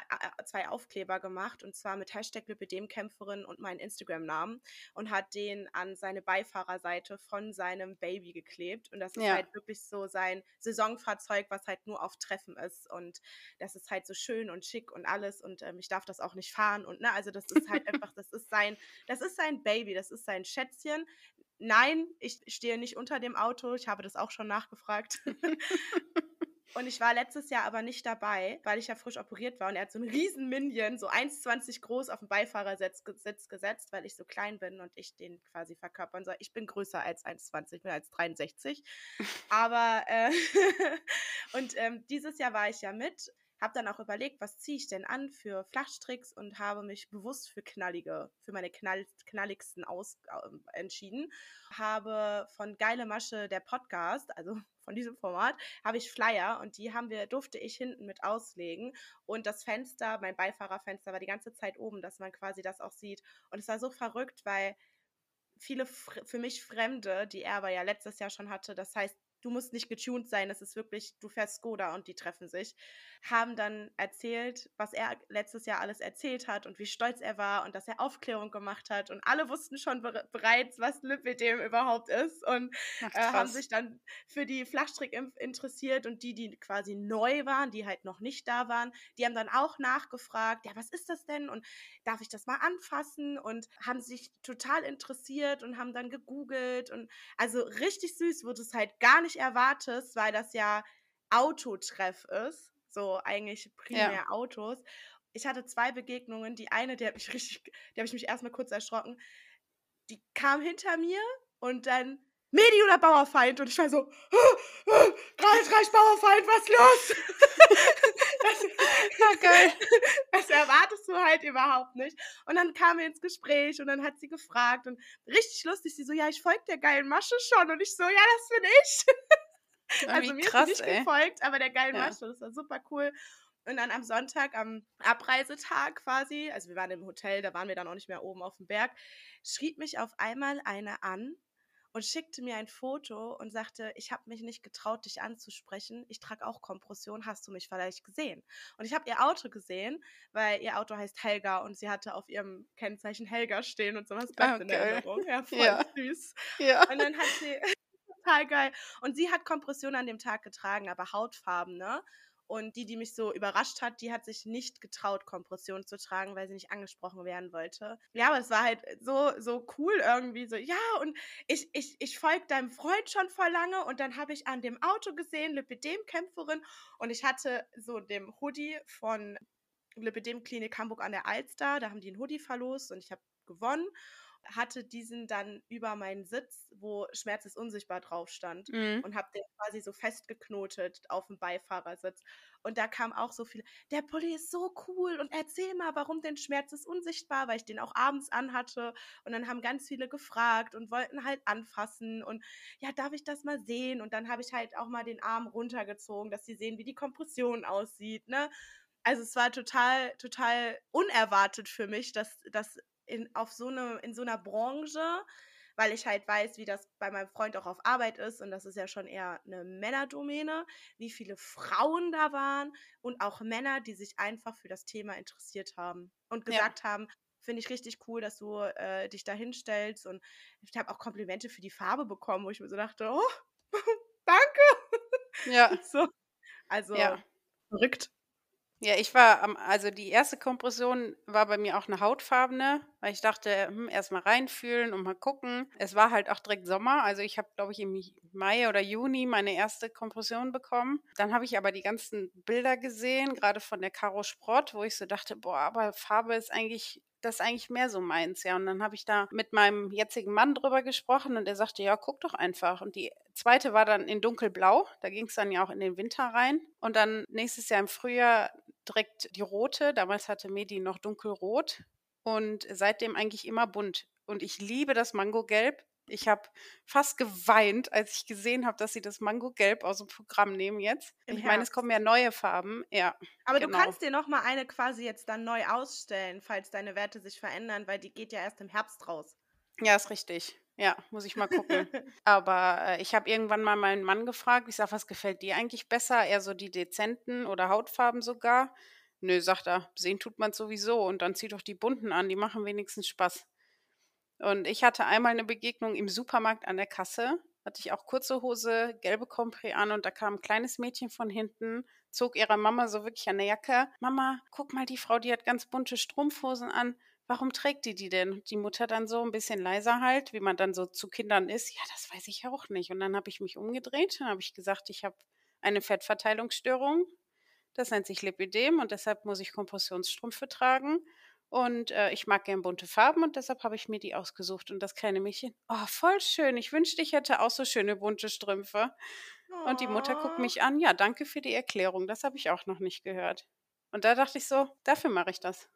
2 Aufkleber gemacht und zwar mit Hashtag Lipödem-Kämpferin und meinen Instagram-Namen und hat den an seine Beifahrerseite von seinem Baby geklebt. Und das ist Ja. halt wirklich so sein Saisonfahrzeug, was halt nur auf Treffen ist. Und das ist halt so schön und schick und alles und, ähm, ich darf das auch nicht fahren und ne, also, das ist halt einfach das ist sein das ist sein Baby, das ist sein Schätzchen. Nein, ich stehe nicht unter dem Auto, ich habe das auch schon nachgefragt. Und ich war letztes Jahr aber nicht dabei, weil ich ja frisch operiert war und er hat so 'n riesen Minion, so 1,20 groß auf 'n Beifahrersitz ge Sitz gesetzt, weil ich so klein bin und ich den quasi verkörpern soll. Ich bin größer als 1,20, ich bin 1,63. Aber, äh und, ähm, dieses Jahr war ich ja mit, habe dann auch überlegt, was ziehe ich denn an für Flachstricks und habe mich bewusst für knallige für meine knall knalligsten aus ähm, entschieden. Habe von Geile Masche, der Podcast, also von diesem Format, habe ich Flyer und die haben wir durfte ich hinten mit auslegen. Und das Fenster mein Beifahrerfenster war die ganze Zeit oben, dass man quasi das auch sieht. Und es war so verrückt, weil viele für mich Fremde, die er aber ja letztes Jahr schon hatte, das heißt, du musst nicht getuned sein, es ist wirklich du fährst Skoda und die treffen sich, haben dann erzählt, was er letztes Jahr alles erzählt hat und wie stolz er war und dass er Aufklärung gemacht hat. Und alle wussten schon bere bereits, was Lipödem überhaupt ist und, Ach äh, haben sich dann für die Flachstrick in interessiert und die, die quasi neu waren, die halt noch nicht da waren, die haben dann auch nachgefragt: „Ja, was ist das denn und darf ich das mal anfassen?“ Und haben sich total interessiert und haben dann gegoogelt und also, richtig süß, wo du's halt gar nicht erwartest, weil das ja Autotreff ist, so eigentlich primär Ja. Autos. Ich hatte 2 Begegnungen. Die eine, die hat mich richtig die habe ich mich erst mal kurz erschrocken. Die kam hinter mir und dann Medi oder Bauerfeind? Und ich war so, Kreisreich Bauerfeind, was los? das, geil. Das erwartest du halt überhaupt nicht. Und dann kam wir ins Gespräch und dann hat sie gefragt und richtig lustig, sie so, ja, ich folge der geilen Masche schon. Und ich so, ja, das bin ich. also mir krass, ist nicht ey. gefolgt, aber der geilen ja. Masche, das war super cool. Und dann am Sonntag, am Abreisetag quasi, also wir waren im Hotel, da waren wir dann auch nicht mehr oben auf dem Berg, schrieb mich auf einmal eine an und schickte mir ein Foto und sagte, ich habe mich nicht getraut, dich anzusprechen. Ich trage auch Kompression, hast du mich vielleicht gesehen? Und ich habe ihr Auto gesehen, weil ihr Auto heißt Helga und sie hatte auf ihrem Kennzeichen Helga stehen und sowas bleibt okay. in Erinnerung. Ja, voll ja. süß. Ja. Und dann hat sie, total geil. Und sie hat Kompression an dem Tag getragen, aber Hautfarben, ne? Und die, die mich so überrascht hat, die hat sich nicht getraut, Kompression zu tragen, weil sie nicht angesprochen werden wollte. Ja, aber es war halt so, so cool irgendwie. So, ja, und ich, ich, ich folge deinem Freund schon vor lange und dann habe ich an dem Auto gesehen, Lipidem-Kämpferin. Und ich hatte so dem Hoodie von Lipidem-Klinik Hamburg an der Alster. Da haben die einen Hoodie verlost und ich habe gewonnen hatte diesen dann über meinen Sitz, wo Schmerz ist unsichtbar drauf stand mhm. und habe den quasi so festgeknotet auf dem Beifahrersitz. Und da kam auch so viel, der Pulli ist so cool und erzähl mal, warum denn Schmerz ist unsichtbar, weil ich den auch abends anhatte. Und dann haben ganz viele gefragt und wollten halt anfassen und ja, darf ich das mal sehen? Und dann habe ich halt auch mal den Arm runtergezogen, dass sie sehen, wie die Kompression aussieht, ne? Also es war total, total unerwartet für mich, dass, dass in, auf so eine, in so einer Branche, weil ich halt weiß, wie das bei meinem Freund auch auf Arbeit ist und das ist ja schon eher eine Männerdomäne, wie viele Frauen da waren und auch Männer, die sich einfach für das Thema interessiert haben und gesagt ja. haben, finde ich richtig cool, dass du äh, dich da hinstellst und ich habe auch Komplimente für die Farbe bekommen, wo ich mir so dachte, oh, danke. Ja. So. Also ja. verrückt. Ja, ich war am also die erste Kompression war bei mir auch eine hautfarbene, weil ich dachte, hm, erst mal reinfühlen und mal gucken. Es war halt auch direkt Sommer, also ich habe, glaube ich, im Mai oder Juni meine erste Kompression bekommen. Dann habe ich aber die ganzen Bilder gesehen, gerade von der Caro Sprott, wo ich so dachte, boah, aber Farbe ist eigentlich das ist eigentlich mehr so meins, ja. Und dann habe ich da mit meinem jetzigen Mann drüber gesprochen und er sagte, ja, guck doch einfach. Und die zweite war dann in dunkelblau, da ging es dann ja auch in den Winter rein. Und dann nächstes Jahr im Frühjahr direkt die rote, damals hatte Medi noch dunkelrot und seitdem eigentlich immer bunt. Und ich liebe das Mangogelb. Ich habe fast geweint, als ich gesehen habe, dass sie das Mango-Gelb aus dem Programm nehmen jetzt. Im ich meine, es kommen ja neue Farben. Ja. Aber genau. du kannst dir noch mal eine quasi jetzt dann neu ausstellen, falls deine Werte sich verändern, weil die geht ja erst im Herbst raus. Ja, ist richtig. Ja, muss ich mal gucken. Aber äh, ich habe irgendwann mal meinen Mann gefragt, ich sage, was gefällt dir eigentlich besser? Eher so die dezenten oder Hautfarben sogar? Nö, sagt er, sehen tut man sowieso und dann zieh doch die bunten an, die machen wenigstens Spaß. Und ich hatte einmal eine Begegnung im Supermarkt an der Kasse. Hatte ich auch kurze Hose, gelbe Compris an und da kam ein kleines Mädchen von hinten, zog ihrer Mama so wirklich an der Jacke. Mama, guck mal, die Frau, die hat ganz bunte Strumpfhosen an. Warum trägt die die denn? Die Mutter dann so ein bisschen leiser halt, wie man dann so zu Kindern ist. Ja, das weiß ich auch nicht. Und dann habe ich mich umgedreht und habe ich gesagt, ich habe eine Fettverteilungsstörung. Das nennt sich Lipidem und deshalb muss ich Kompressionsstrümpfe tragen. Und äh, ich mag gern bunte Farben und deshalb habe ich mir die ausgesucht. Und das kleine Mädchen, oh, voll schön. Ich wünschte, ich hätte auch so schöne bunte Strümpfe. Oh. Und die Mutter guckt mich an. Ja, danke für die Erklärung. Das habe ich auch noch nicht gehört. Und da dachte ich so, dafür mache ich das.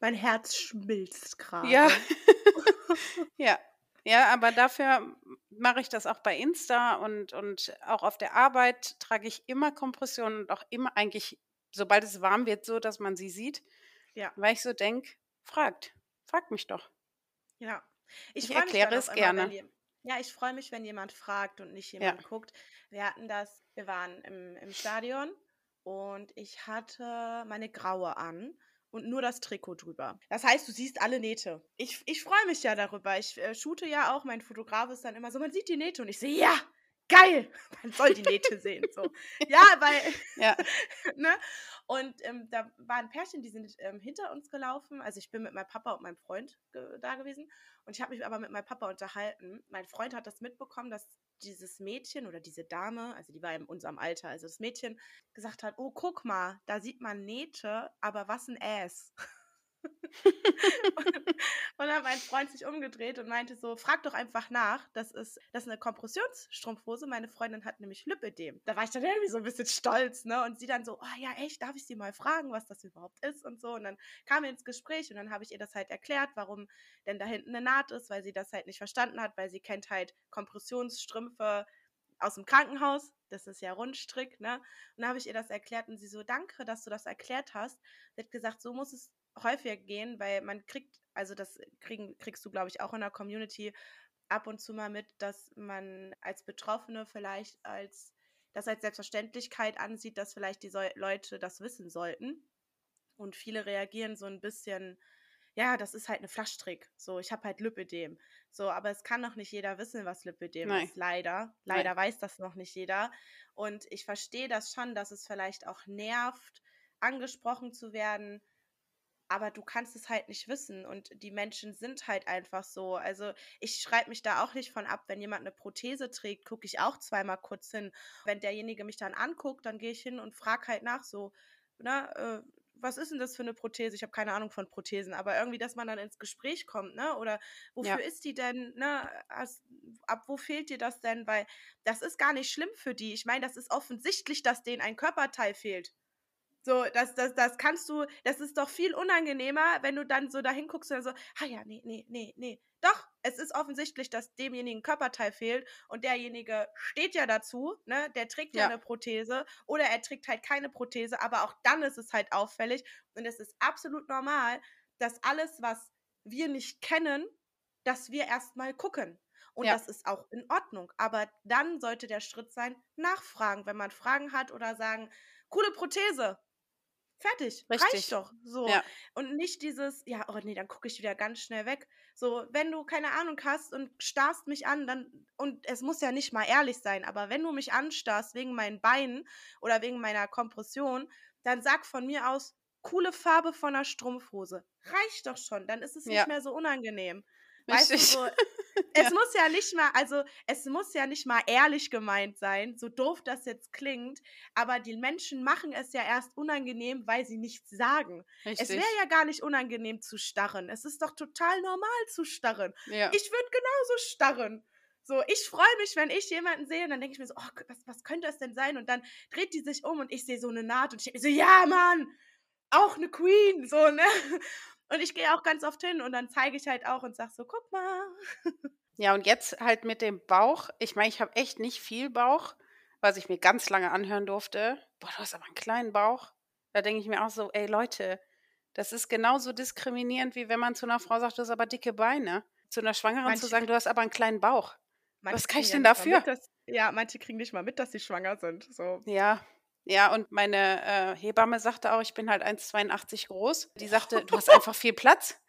Mein Herz schmilzt gerade. Ja. ja. Ja, aber dafür mache ich das auch bei Insta und, und auch auf der Arbeit trage ich immer Kompressionen und auch immer eigentlich, sobald es warm wird, so, dass man sie sieht. Ja. Weil ich so denke, fragt, fragt mich doch. Ja. Ich, ich erkläre es gerne. Ja, ich freue mich, wenn jemand fragt und nicht jemand ja. guckt. Wir hatten das, wir waren im, im Stadion und ich hatte meine graue an und nur das Trikot drüber. Das heißt, du siehst alle Nähte. Ich, ich freue mich ja darüber. Ich äh, shoote ja auch, mein Fotograf ist dann immer so, man sieht die Nähte und ich sehe, ja, geil, man soll die Nähte sehen. So. Ja, weil, ja. ne? Und ähm, da war ein Pärchen, die sind ähm, hinter uns gelaufen. Also ich bin mit meinem Papa und meinem Freund ge da gewesen. Und ich habe mich aber mit meinem Papa unterhalten. Mein Freund hat das mitbekommen, dass dieses Mädchen oder diese Dame, also die war in unserem Alter, also das Mädchen gesagt hat, oh, guck mal, da sieht man Nähte, aber was ein Ass. und dann hat mein Freund sich umgedreht und meinte so, frag doch einfach nach. Das ist, das ist eine Kompressionsstrumpfhose. Meine Freundin hat nämlich Lipödem. Da war ich dann irgendwie so ein bisschen stolz, ne? Und sie dann so, oh ja, echt, darf ich sie mal fragen, was das überhaupt ist und so. Und dann kam wir ins Gespräch und dann habe ich ihr das halt erklärt, warum denn da hinten eine Naht ist, weil sie das halt nicht verstanden hat, weil sie kennt halt Kompressionsstrümpfe aus dem Krankenhaus. Das ist ja Rundstrick, ne? Und dann habe ich ihr das erklärt und sie so, danke, dass du das erklärt hast. Sie hat gesagt, so muss es häufiger gehen, weil man kriegt, also das kriegen, kriegst du, glaube ich, auch in der Community ab und zu mal mit, dass man als Betroffene vielleicht als das als Selbstverständlichkeit ansieht, dass vielleicht die so Leute das wissen sollten. Und viele reagieren so ein bisschen, ja, das ist halt eine Flaschtrick. So, ich habe halt Lipödem. So, aber es kann noch nicht jeder wissen, was Lipödem Nein. ist, leider. Leider Nein. weiß das noch nicht jeder. Und ich verstehe das schon, dass es vielleicht auch nervt, angesprochen zu werden, aber du kannst es halt nicht wissen und die Menschen sind halt einfach so. Also ich schreibe mich da auch nicht von ab, wenn jemand eine Prothese trägt, gucke ich auch zweimal kurz hin. Wenn derjenige mich dann anguckt, dann gehe ich hin und frage halt nach so, na, äh, was ist denn das für eine Prothese? Ich habe keine Ahnung von Prothesen, aber irgendwie, dass man dann ins Gespräch kommt, ne? Oder wofür ja. ist die denn, ne? Hast, ab wo fehlt dir das denn? Weil das ist gar nicht schlimm für die. Ich meine, das ist offensichtlich, dass denen ein Körperteil fehlt. So, das, das, das kannst du, das ist doch viel unangenehmer, wenn du dann so dahin guckst und so, ah ja, nee, nee, nee, nee. Doch, es ist offensichtlich, dass demjenigen Körperteil fehlt und derjenige steht ja dazu, ne? Der trägt ja, ja eine Prothese oder er trägt halt keine Prothese, aber auch dann ist es halt auffällig und es ist absolut normal, dass alles, was wir nicht kennen, dass wir erstmal gucken. Und ja. das ist auch in Ordnung. Aber dann sollte der Schritt sein, nachfragen, wenn man Fragen hat oder sagen, coole Prothese, Fertig. Richtig. Reicht doch. So. Ja. Und nicht dieses, ja, oh nee, dann gucke ich wieder ganz schnell weg. So, wenn du keine Ahnung hast und starrst mich an, dann, und es muss ja nicht mal ehrlich sein, aber wenn du mich anstarrst wegen meinen Beinen oder wegen meiner Kompression, dann sag von mir aus, coole Farbe von einer Strumpfhose. Reicht doch schon, dann ist es nicht ja. mehr so unangenehm. Weißt du, so, es ja. muss ja nicht mal, also es muss ja nicht mal ehrlich gemeint sein, so doof das jetzt klingt, aber die Menschen machen es ja erst unangenehm, weil sie nichts sagen. Richtig. Es wäre ja gar nicht unangenehm zu starren. Es ist doch total normal zu starren. Ja. Ich würde genauso starren. So, ich freue mich, wenn ich jemanden sehe, und dann denke ich mir so, oh, was, was könnte es denn sein? Und dann dreht die sich um und ich sehe so eine Naht und ich denke mir so, ja, Mann, auch eine Queen, so, ne? Und ich gehe auch ganz oft hin und dann zeige ich halt auch und sage so, guck mal. Ja, und jetzt halt mit dem Bauch. Ich meine, ich habe echt nicht viel Bauch, was ich mir ganz lange anhören durfte. Boah, du hast aber einen kleinen Bauch. Da denke ich mir auch so, ey Leute, das ist genauso diskriminierend, wie wenn man zu einer Frau sagt, du hast aber dicke Beine. Zu einer Schwangeren manche, zu sagen, du hast aber einen kleinen Bauch. Was kann ich denn dafür? Mit, dass, ja, manche kriegen nicht mal mit, dass sie schwanger sind. So. Ja, ja, und meine äh, Hebamme sagte auch, ich bin halt 1,82 groß. Die sagte, du hast einfach viel Platz.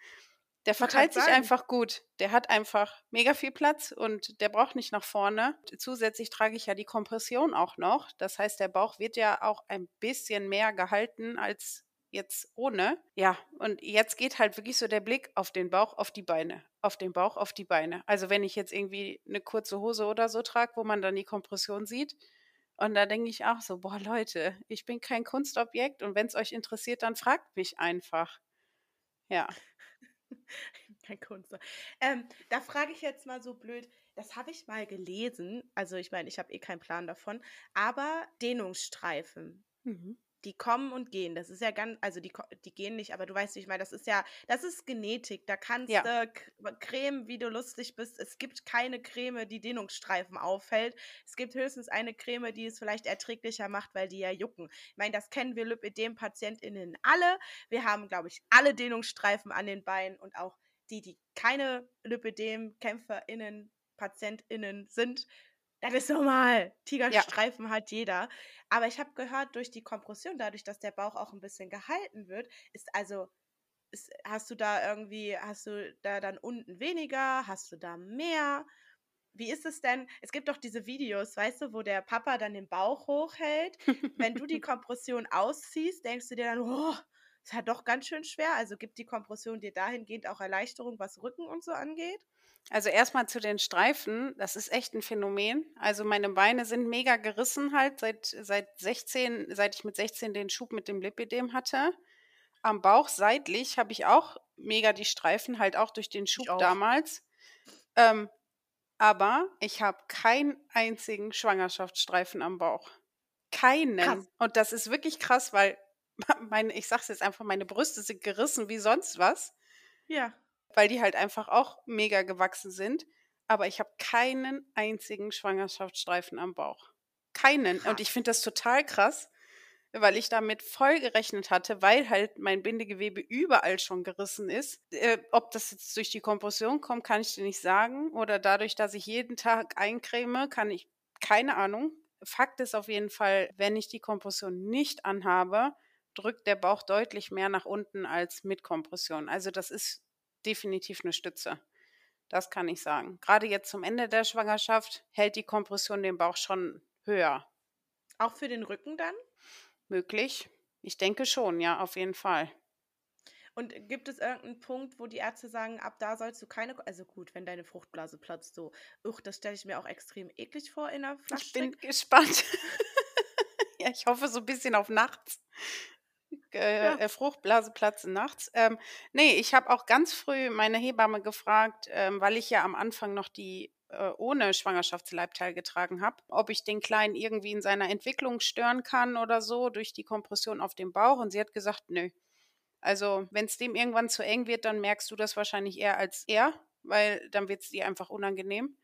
Der verteilt sich einfach gut. Der hat einfach mega viel Platz und der braucht nicht nach vorne. Zusätzlich trage ich ja die Kompression auch noch. Das heißt, der Bauch wird ja auch ein bisschen mehr gehalten als jetzt ohne. Ja, und jetzt geht halt wirklich so der Blick auf den Bauch, auf die Beine, auf den Bauch, auf die Beine. Also wenn ich jetzt irgendwie eine kurze Hose oder so trage, wo man dann die Kompression sieht, und da denke ich auch so, boah Leute, ich bin kein Kunstobjekt und wenn es euch interessiert, dann fragt mich einfach. Ja. kein Kunst. Ähm, da frage ich jetzt mal so blöd, das habe ich mal gelesen, also ich meine, ich habe eh keinen Plan davon, aber Dehnungsstreifen. Mhm die kommen und gehen. Das ist ja ganz, also die, die gehen nicht, aber du weißt, wie ich meine, das ist ja, das ist Genetik. Da kannst ja. du Creme, wie du lustig bist. Es gibt keine Creme, die Dehnungsstreifen auffällt. Es gibt höchstens eine Creme, die es vielleicht erträglicher macht, weil die ja jucken. Ich meine, das kennen wir Lipödem-PatientInnen alle. Wir haben, glaube ich, alle Dehnungsstreifen an den Beinen und auch die, die keine Lipödem-KämpferInnen, PatientInnen sind, das ist normal. Tigerstreifen ja. hat jeder. Aber ich habe gehört, durch die Kompression, dadurch, dass der Bauch auch ein bisschen gehalten wird, ist also, ist, hast du da irgendwie, hast du da dann unten weniger, hast du da mehr? Wie ist es denn? Es gibt doch diese Videos, weißt du, wo der Papa dann den Bauch hochhält. Wenn du die Kompression ausziehst, denkst du dir dann, oh, ist ja doch ganz schön schwer. Also gibt die Kompression dir dahingehend auch Erleichterung, was Rücken und so angeht? Also erstmal zu den Streifen, das ist echt ein Phänomen. Also meine Beine sind mega gerissen halt seit, seit 16, seit ich mit 16 den Schub mit dem Lipidem hatte. am Bauch seitlich habe ich auch mega die Streifen, halt auch durch den Schub damals. Ähm, aber ich habe keinen einzigen Schwangerschaftsstreifen am Bauch. Keinen. Krass. Und das ist wirklich krass, weil meine, ich sag's jetzt einfach, meine Brüste sind gerissen wie sonst was. Ja. Weil die halt einfach auch mega gewachsen sind. Aber ich habe keinen einzigen Schwangerschaftsstreifen am Bauch. Keinen. Krass. Und ich finde das total krass, weil ich damit voll gerechnet hatte, weil halt mein Bindegewebe überall schon gerissen ist. Äh, ob das jetzt durch die Kompression kommt, kann ich dir nicht sagen. Oder dadurch, dass ich jeden Tag eincreme, kann ich keine Ahnung. Fakt ist auf jeden Fall, wenn ich die Kompression nicht anhabe, drückt der Bauch deutlich mehr nach unten als mit Kompression. Also das ist definitiv eine Stütze. Das kann ich sagen. Gerade jetzt zum Ende der Schwangerschaft hält die Kompression den Bauch schon höher. Auch für den Rücken dann? Möglich. Ich denke schon, ja, auf jeden Fall. Und gibt es irgendeinen Punkt, wo die Ärzte sagen, ab da sollst du keine, also gut, wenn deine Fruchtblase platzt, so, uch, das stelle ich mir auch extrem eklig vor in der Flasche. Ich bin gespannt. ja, ich hoffe so ein bisschen auf nachts. Äh, ja. äh, Fruchtblase platzen nachts. Ähm, nee, ich habe auch ganz früh meine Hebamme gefragt, ähm, weil ich ja am Anfang noch die äh, ohne Schwangerschaftsleibteil getragen habe, ob ich den Kleinen irgendwie in seiner Entwicklung stören kann oder so durch die Kompression auf dem Bauch. Und sie hat gesagt, nö. Also, wenn es dem irgendwann zu eng wird, dann merkst du das wahrscheinlich eher als er, weil dann wird es dir einfach unangenehm.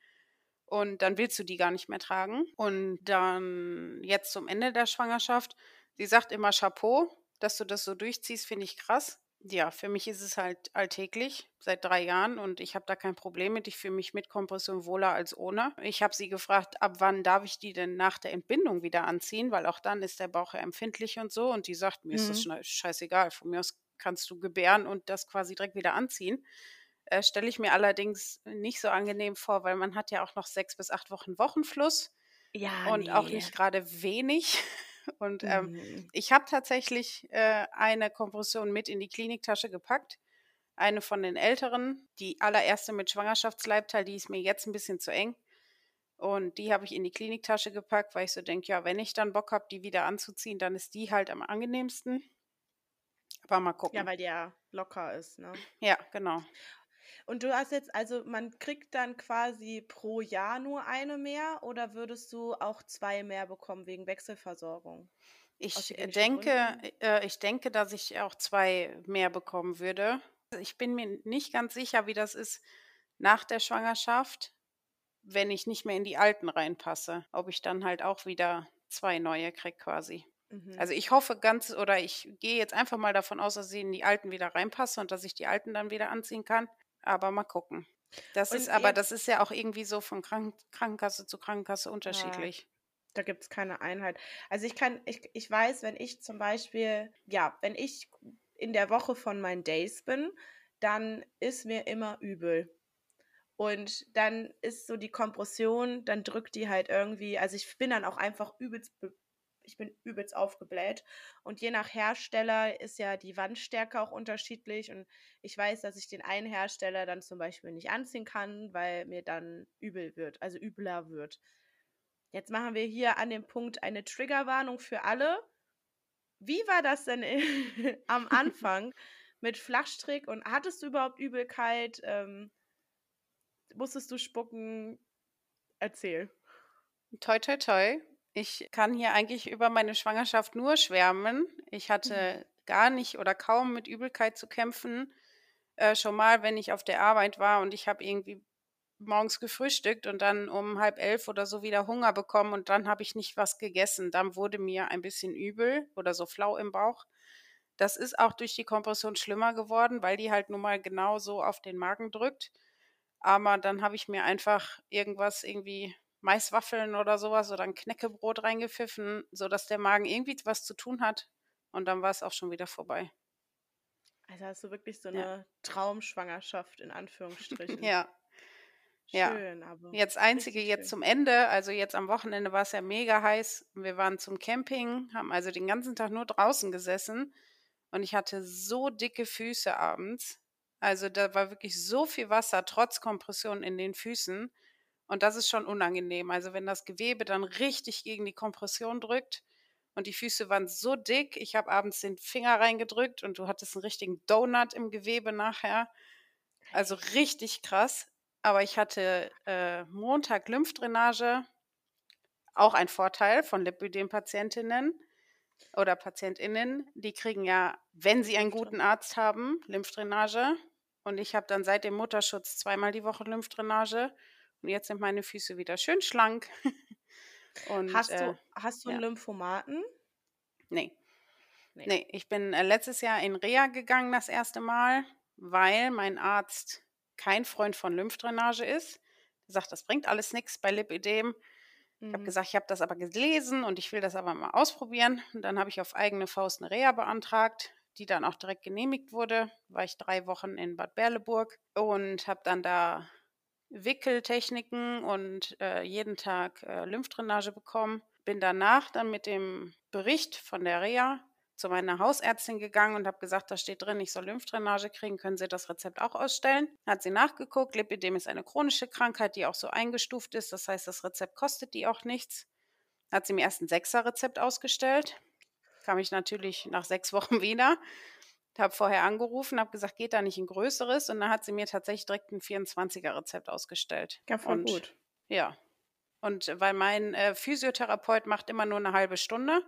Und dann willst du die gar nicht mehr tragen. Und dann jetzt zum Ende der Schwangerschaft, sie sagt immer Chapeau, dass du das so durchziehst, finde ich krass. Ja, für mich ist es halt alltäglich seit drei Jahren und ich habe da kein Problem mit. Ich fühle mich mit Kompression wohler als ohne. Ich habe sie gefragt, ab wann darf ich die denn nach der Entbindung wieder anziehen, weil auch dann ist der Bauch ja empfindlich und so. Und die sagt, mir mhm. ist das mhm. scheißegal. Von mir aus kannst du gebären und das quasi direkt wieder anziehen. Äh, Stelle ich mir allerdings nicht so angenehm vor, weil man hat ja auch noch sechs bis acht Wochen Wochenfluss. Ja, und nee. auch nicht gerade wenig. Und ähm, mhm. ich habe tatsächlich äh, eine Kompression mit in die Kliniktasche gepackt. Eine von den älteren, die allererste mit Schwangerschaftsleibteil, die ist mir jetzt ein bisschen zu eng. Und die habe ich in die Kliniktasche gepackt, weil ich so denke, ja, wenn ich dann Bock habe, die wieder anzuziehen, dann ist die halt am angenehmsten. Aber mal gucken. Ja, weil die ja locker ist, ne? Ja, genau. Und du hast jetzt, also man kriegt dann quasi pro Jahr nur eine mehr oder würdest du auch zwei mehr bekommen wegen Wechselversorgung? Ich denke, äh, ich denke, dass ich auch zwei mehr bekommen würde. Ich bin mir nicht ganz sicher, wie das ist nach der Schwangerschaft, wenn ich nicht mehr in die alten reinpasse. Ob ich dann halt auch wieder zwei neue kriege quasi. Mhm. Also ich hoffe ganz, oder ich gehe jetzt einfach mal davon aus, dass ich in die alten wieder reinpasse und dass ich die alten dann wieder anziehen kann. Aber mal gucken. Das und ist aber, das ist ja auch irgendwie so von Krank Krankenkasse zu Krankenkasse unterschiedlich. Ja, da gibt es keine Einheit. Also ich kann, ich, ich weiß, wenn ich zum Beispiel, ja, wenn ich in der Woche von meinen Days bin, dann ist mir immer übel. Und dann ist so die Kompression, dann drückt die halt irgendwie, also ich bin dann auch einfach übelst ich bin übelst aufgebläht. Und je nach Hersteller ist ja die Wandstärke auch unterschiedlich. Und ich weiß, dass ich den einen Hersteller dann zum Beispiel nicht anziehen kann, weil mir dann übel wird, also übler wird. Jetzt machen wir hier an dem Punkt eine Triggerwarnung für alle. Wie war das denn am Anfang mit Flachstrick und hattest du überhaupt Übelkeit? Ähm, musstest du spucken? Erzähl. Toi, toi, toi. Ich kann hier eigentlich über meine Schwangerschaft nur schwärmen. Ich hatte mhm. gar nicht oder kaum mit Übelkeit zu kämpfen. Äh, schon mal, wenn ich auf der Arbeit war und ich habe irgendwie morgens gefrühstückt und dann um halb elf oder so wieder Hunger bekommen und dann habe ich nicht was gegessen. Dann wurde mir ein bisschen übel oder so flau im Bauch. Das ist auch durch die Kompression schlimmer geworden, weil die halt nun mal genau so auf den Magen drückt. Aber dann habe ich mir einfach irgendwas irgendwie Maiswaffeln oder sowas oder ein Knäckebrot reingepfiffen, sodass der Magen irgendwie was zu tun hat. Und dann war es auch schon wieder vorbei. Also hast du wirklich so eine ja. Traumschwangerschaft in Anführungsstrichen. ja. Schön, ja. aber. Jetzt einzige jetzt zum Ende, also jetzt am Wochenende war es ja mega heiß. Wir waren zum Camping, haben also den ganzen Tag nur draußen gesessen und ich hatte so dicke Füße abends. Also da war wirklich so viel Wasser, trotz Kompression in den Füßen. Und das ist schon unangenehm. Also wenn das Gewebe dann richtig gegen die Kompression drückt und die Füße waren so dick. Ich habe abends den Finger reingedrückt und du hattest einen richtigen Donut im Gewebe nachher. Also richtig krass. Aber ich hatte äh, Montag Lymphdrainage, auch ein Vorteil von Lipödem-Patientinnen oder PatientInnen. Die kriegen ja, wenn sie einen guten Arzt haben, Lymphdrainage. Und ich habe dann seit dem Mutterschutz zweimal die Woche Lymphdrainage. Und jetzt sind meine Füße wieder schön schlank. Und, hast, du, äh, hast du einen ja. Lymphomaten? Nee. nee. Nee, ich bin äh, letztes Jahr in Reha gegangen das erste Mal, weil mein Arzt kein Freund von Lymphdrainage ist. Er sagt, das bringt alles nichts bei Lipidem. Ich habe mhm. gesagt, ich habe das aber gelesen und ich will das aber mal ausprobieren. Und dann habe ich auf eigene Faust eine Reha beantragt, die dann auch direkt genehmigt wurde. War ich drei Wochen in Bad Berleburg und habe dann da Wickeltechniken und äh, jeden Tag äh, Lymphdrainage bekommen. Bin danach dann mit dem Bericht von der Reha zu meiner Hausärztin gegangen und habe gesagt, da steht drin, ich soll Lymphdrainage kriegen, können Sie das Rezept auch ausstellen? Hat sie nachgeguckt, Lipidem ist eine chronische Krankheit, die auch so eingestuft ist, das heißt, das Rezept kostet die auch nichts. Hat sie mir erst ein Sechser-Rezept ausgestellt, kam ich natürlich nach sechs Wochen wieder habe vorher angerufen, habe gesagt, geht da nicht ein größeres? Und dann hat sie mir tatsächlich direkt ein 24er-Rezept ausgestellt. Ja, voll und, gut. Ja. Und weil mein äh, Physiotherapeut macht immer nur eine halbe Stunde.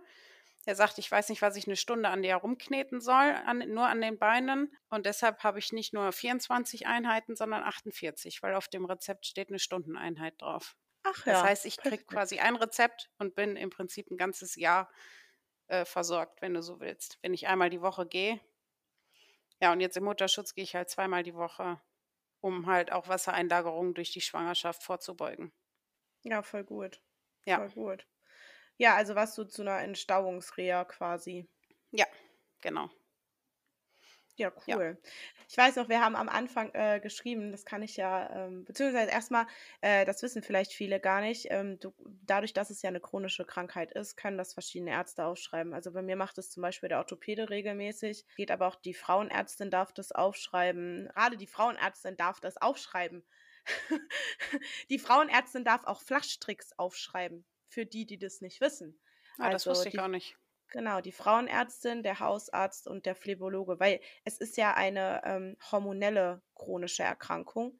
Er sagt, ich weiß nicht, was ich eine Stunde an dir herumkneten soll, an, nur an den Beinen. Und deshalb habe ich nicht nur 24 Einheiten, sondern 48, weil auf dem Rezept steht eine Stundeneinheit drauf. Ach ja. Das heißt, ich kriege quasi ein Rezept und bin im Prinzip ein ganzes Jahr äh, versorgt, wenn du so willst. Wenn ich einmal die Woche gehe, ja, und jetzt im Mutterschutz gehe ich halt zweimal die Woche, um halt auch Wassereinlagerungen durch die Schwangerschaft vorzubeugen. Ja, voll gut. Ja. Voll gut. Ja, also warst du zu einer Entstauungsreha quasi. Ja, genau. Ja, cool. Ja. Ich weiß noch, wir haben am Anfang äh, geschrieben, das kann ich ja, ähm, beziehungsweise erstmal, äh, das wissen vielleicht viele gar nicht, ähm, du, dadurch, dass es ja eine chronische Krankheit ist, können das verschiedene Ärzte aufschreiben. Also bei mir macht es zum Beispiel der Orthopäde regelmäßig, geht aber auch die Frauenärztin darf das aufschreiben. Gerade die Frauenärztin darf das aufschreiben. die Frauenärztin darf auch Flaschtricks aufschreiben, für die, die das nicht wissen. Ah, also das wusste ich die, auch nicht. Genau, die Frauenärztin, der Hausarzt und der Phlebologe, weil es ist ja eine ähm, hormonelle chronische Erkrankung.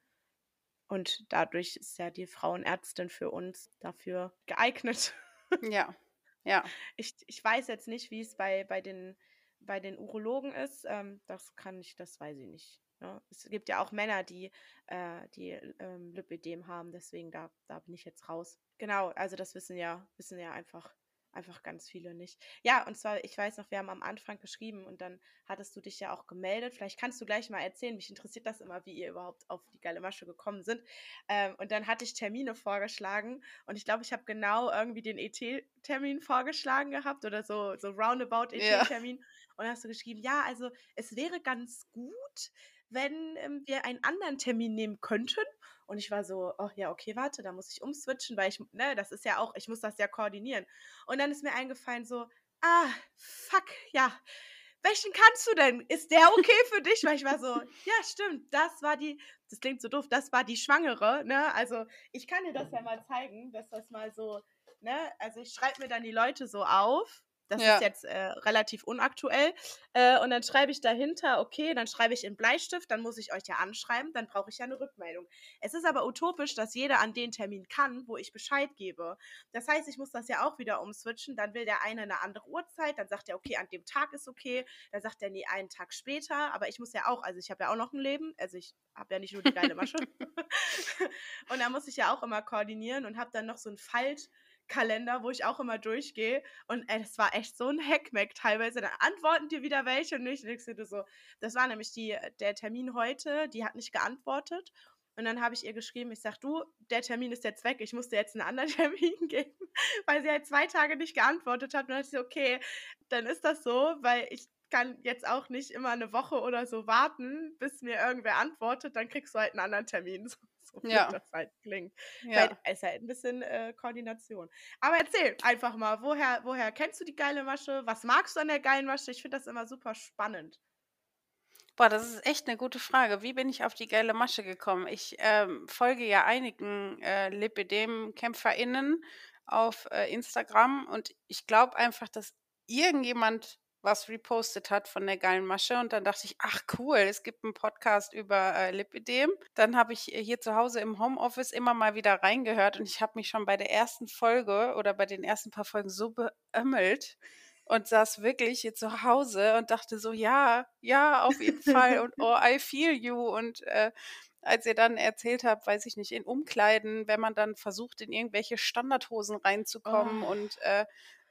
Und dadurch ist ja die Frauenärztin für uns dafür geeignet. Ja, ja. Ich, ich weiß jetzt nicht, wie es bei, bei, den, bei den Urologen ist. Ähm, das kann ich, das weiß ich nicht. Ja, ne? es gibt ja auch Männer, die, äh, die ähm, Lipidem haben, deswegen da, da bin ich jetzt raus. Genau, also das wissen ja, wissen ja einfach einfach ganz viele nicht. Ja, und zwar, ich weiß noch, wir haben am Anfang geschrieben und dann hattest du dich ja auch gemeldet. Vielleicht kannst du gleich mal erzählen, mich interessiert das immer, wie ihr überhaupt auf die geile Masche gekommen sind. Ähm, und dann hatte ich Termine vorgeschlagen und ich glaube, ich habe genau irgendwie den ET-Termin vorgeschlagen gehabt oder so, so roundabout ET-Termin. Ja. Und dann hast du geschrieben, ja, also es wäre ganz gut, wenn ähm, wir einen anderen Termin nehmen könnten. Und ich war so, oh ja, okay, warte, da muss ich umswitchen, weil ich, ne, das ist ja auch, ich muss das ja koordinieren. Und dann ist mir eingefallen so, ah, fuck, ja, welchen kannst du denn? Ist der okay für dich? Weil ich war so, ja, stimmt, das war die, das klingt so doof, das war die Schwangere, ne? Also ich kann dir das ja mal zeigen, dass das mal so, ne? Also ich schreibe mir dann die Leute so auf das ja. ist jetzt äh, relativ unaktuell. Äh, und dann schreibe ich dahinter, okay, dann schreibe ich in Bleistift, dann muss ich euch ja anschreiben, dann brauche ich ja eine Rückmeldung. Es ist aber utopisch, dass jeder an den Termin kann, wo ich Bescheid gebe. Das heißt, ich muss das ja auch wieder umswitchen. Dann will der eine eine andere Uhrzeit, dann sagt er, okay, an dem Tag ist okay. Dann sagt er, nee, einen Tag später. Aber ich muss ja auch, also ich habe ja auch noch ein Leben. Also ich habe ja nicht nur die geile Masche. und da muss ich ja auch immer koordinieren und habe dann noch so ein Falt. Kalender, wo ich auch immer durchgehe. Und das war echt so ein Hackmack teilweise. Dann antworten dir wieder welche und nicht. Und so. Das war nämlich die, der Termin heute, die hat nicht geantwortet. Und dann habe ich ihr geschrieben, ich sage, du, der Termin ist jetzt weg, ich musste jetzt einen anderen Termin geben, weil sie halt zwei Tage nicht geantwortet hat. Und dann dachte ich, okay, dann ist das so, weil ich kann jetzt auch nicht immer eine Woche oder so warten, bis mir irgendwer antwortet, dann kriegst du halt einen anderen Termin. So, ja. das halt klingt. Ja. es ist halt ein bisschen äh, Koordination. Aber erzähl einfach mal, woher, woher kennst du die geile Masche? Was magst du an der geilen Masche? Ich finde das immer super spannend. Boah, das ist echt eine gute Frage. Wie bin ich auf die geile Masche gekommen? Ich ähm, folge ja einigen äh, Lipidem-KämpferInnen auf äh, Instagram und ich glaube einfach, dass irgendjemand was repostet hat von der geilen Masche und dann dachte ich, ach cool, es gibt einen Podcast über äh, Lipidem. Dann habe ich äh, hier zu Hause im Homeoffice immer mal wieder reingehört und ich habe mich schon bei der ersten Folge oder bei den ersten paar Folgen so beömmelt und saß wirklich hier zu Hause und dachte so, ja, ja, auf jeden Fall und oh, I feel you und äh, als ihr dann erzählt habt, weiß ich nicht, in Umkleiden, wenn man dann versucht, in irgendwelche Standardhosen reinzukommen oh. und äh,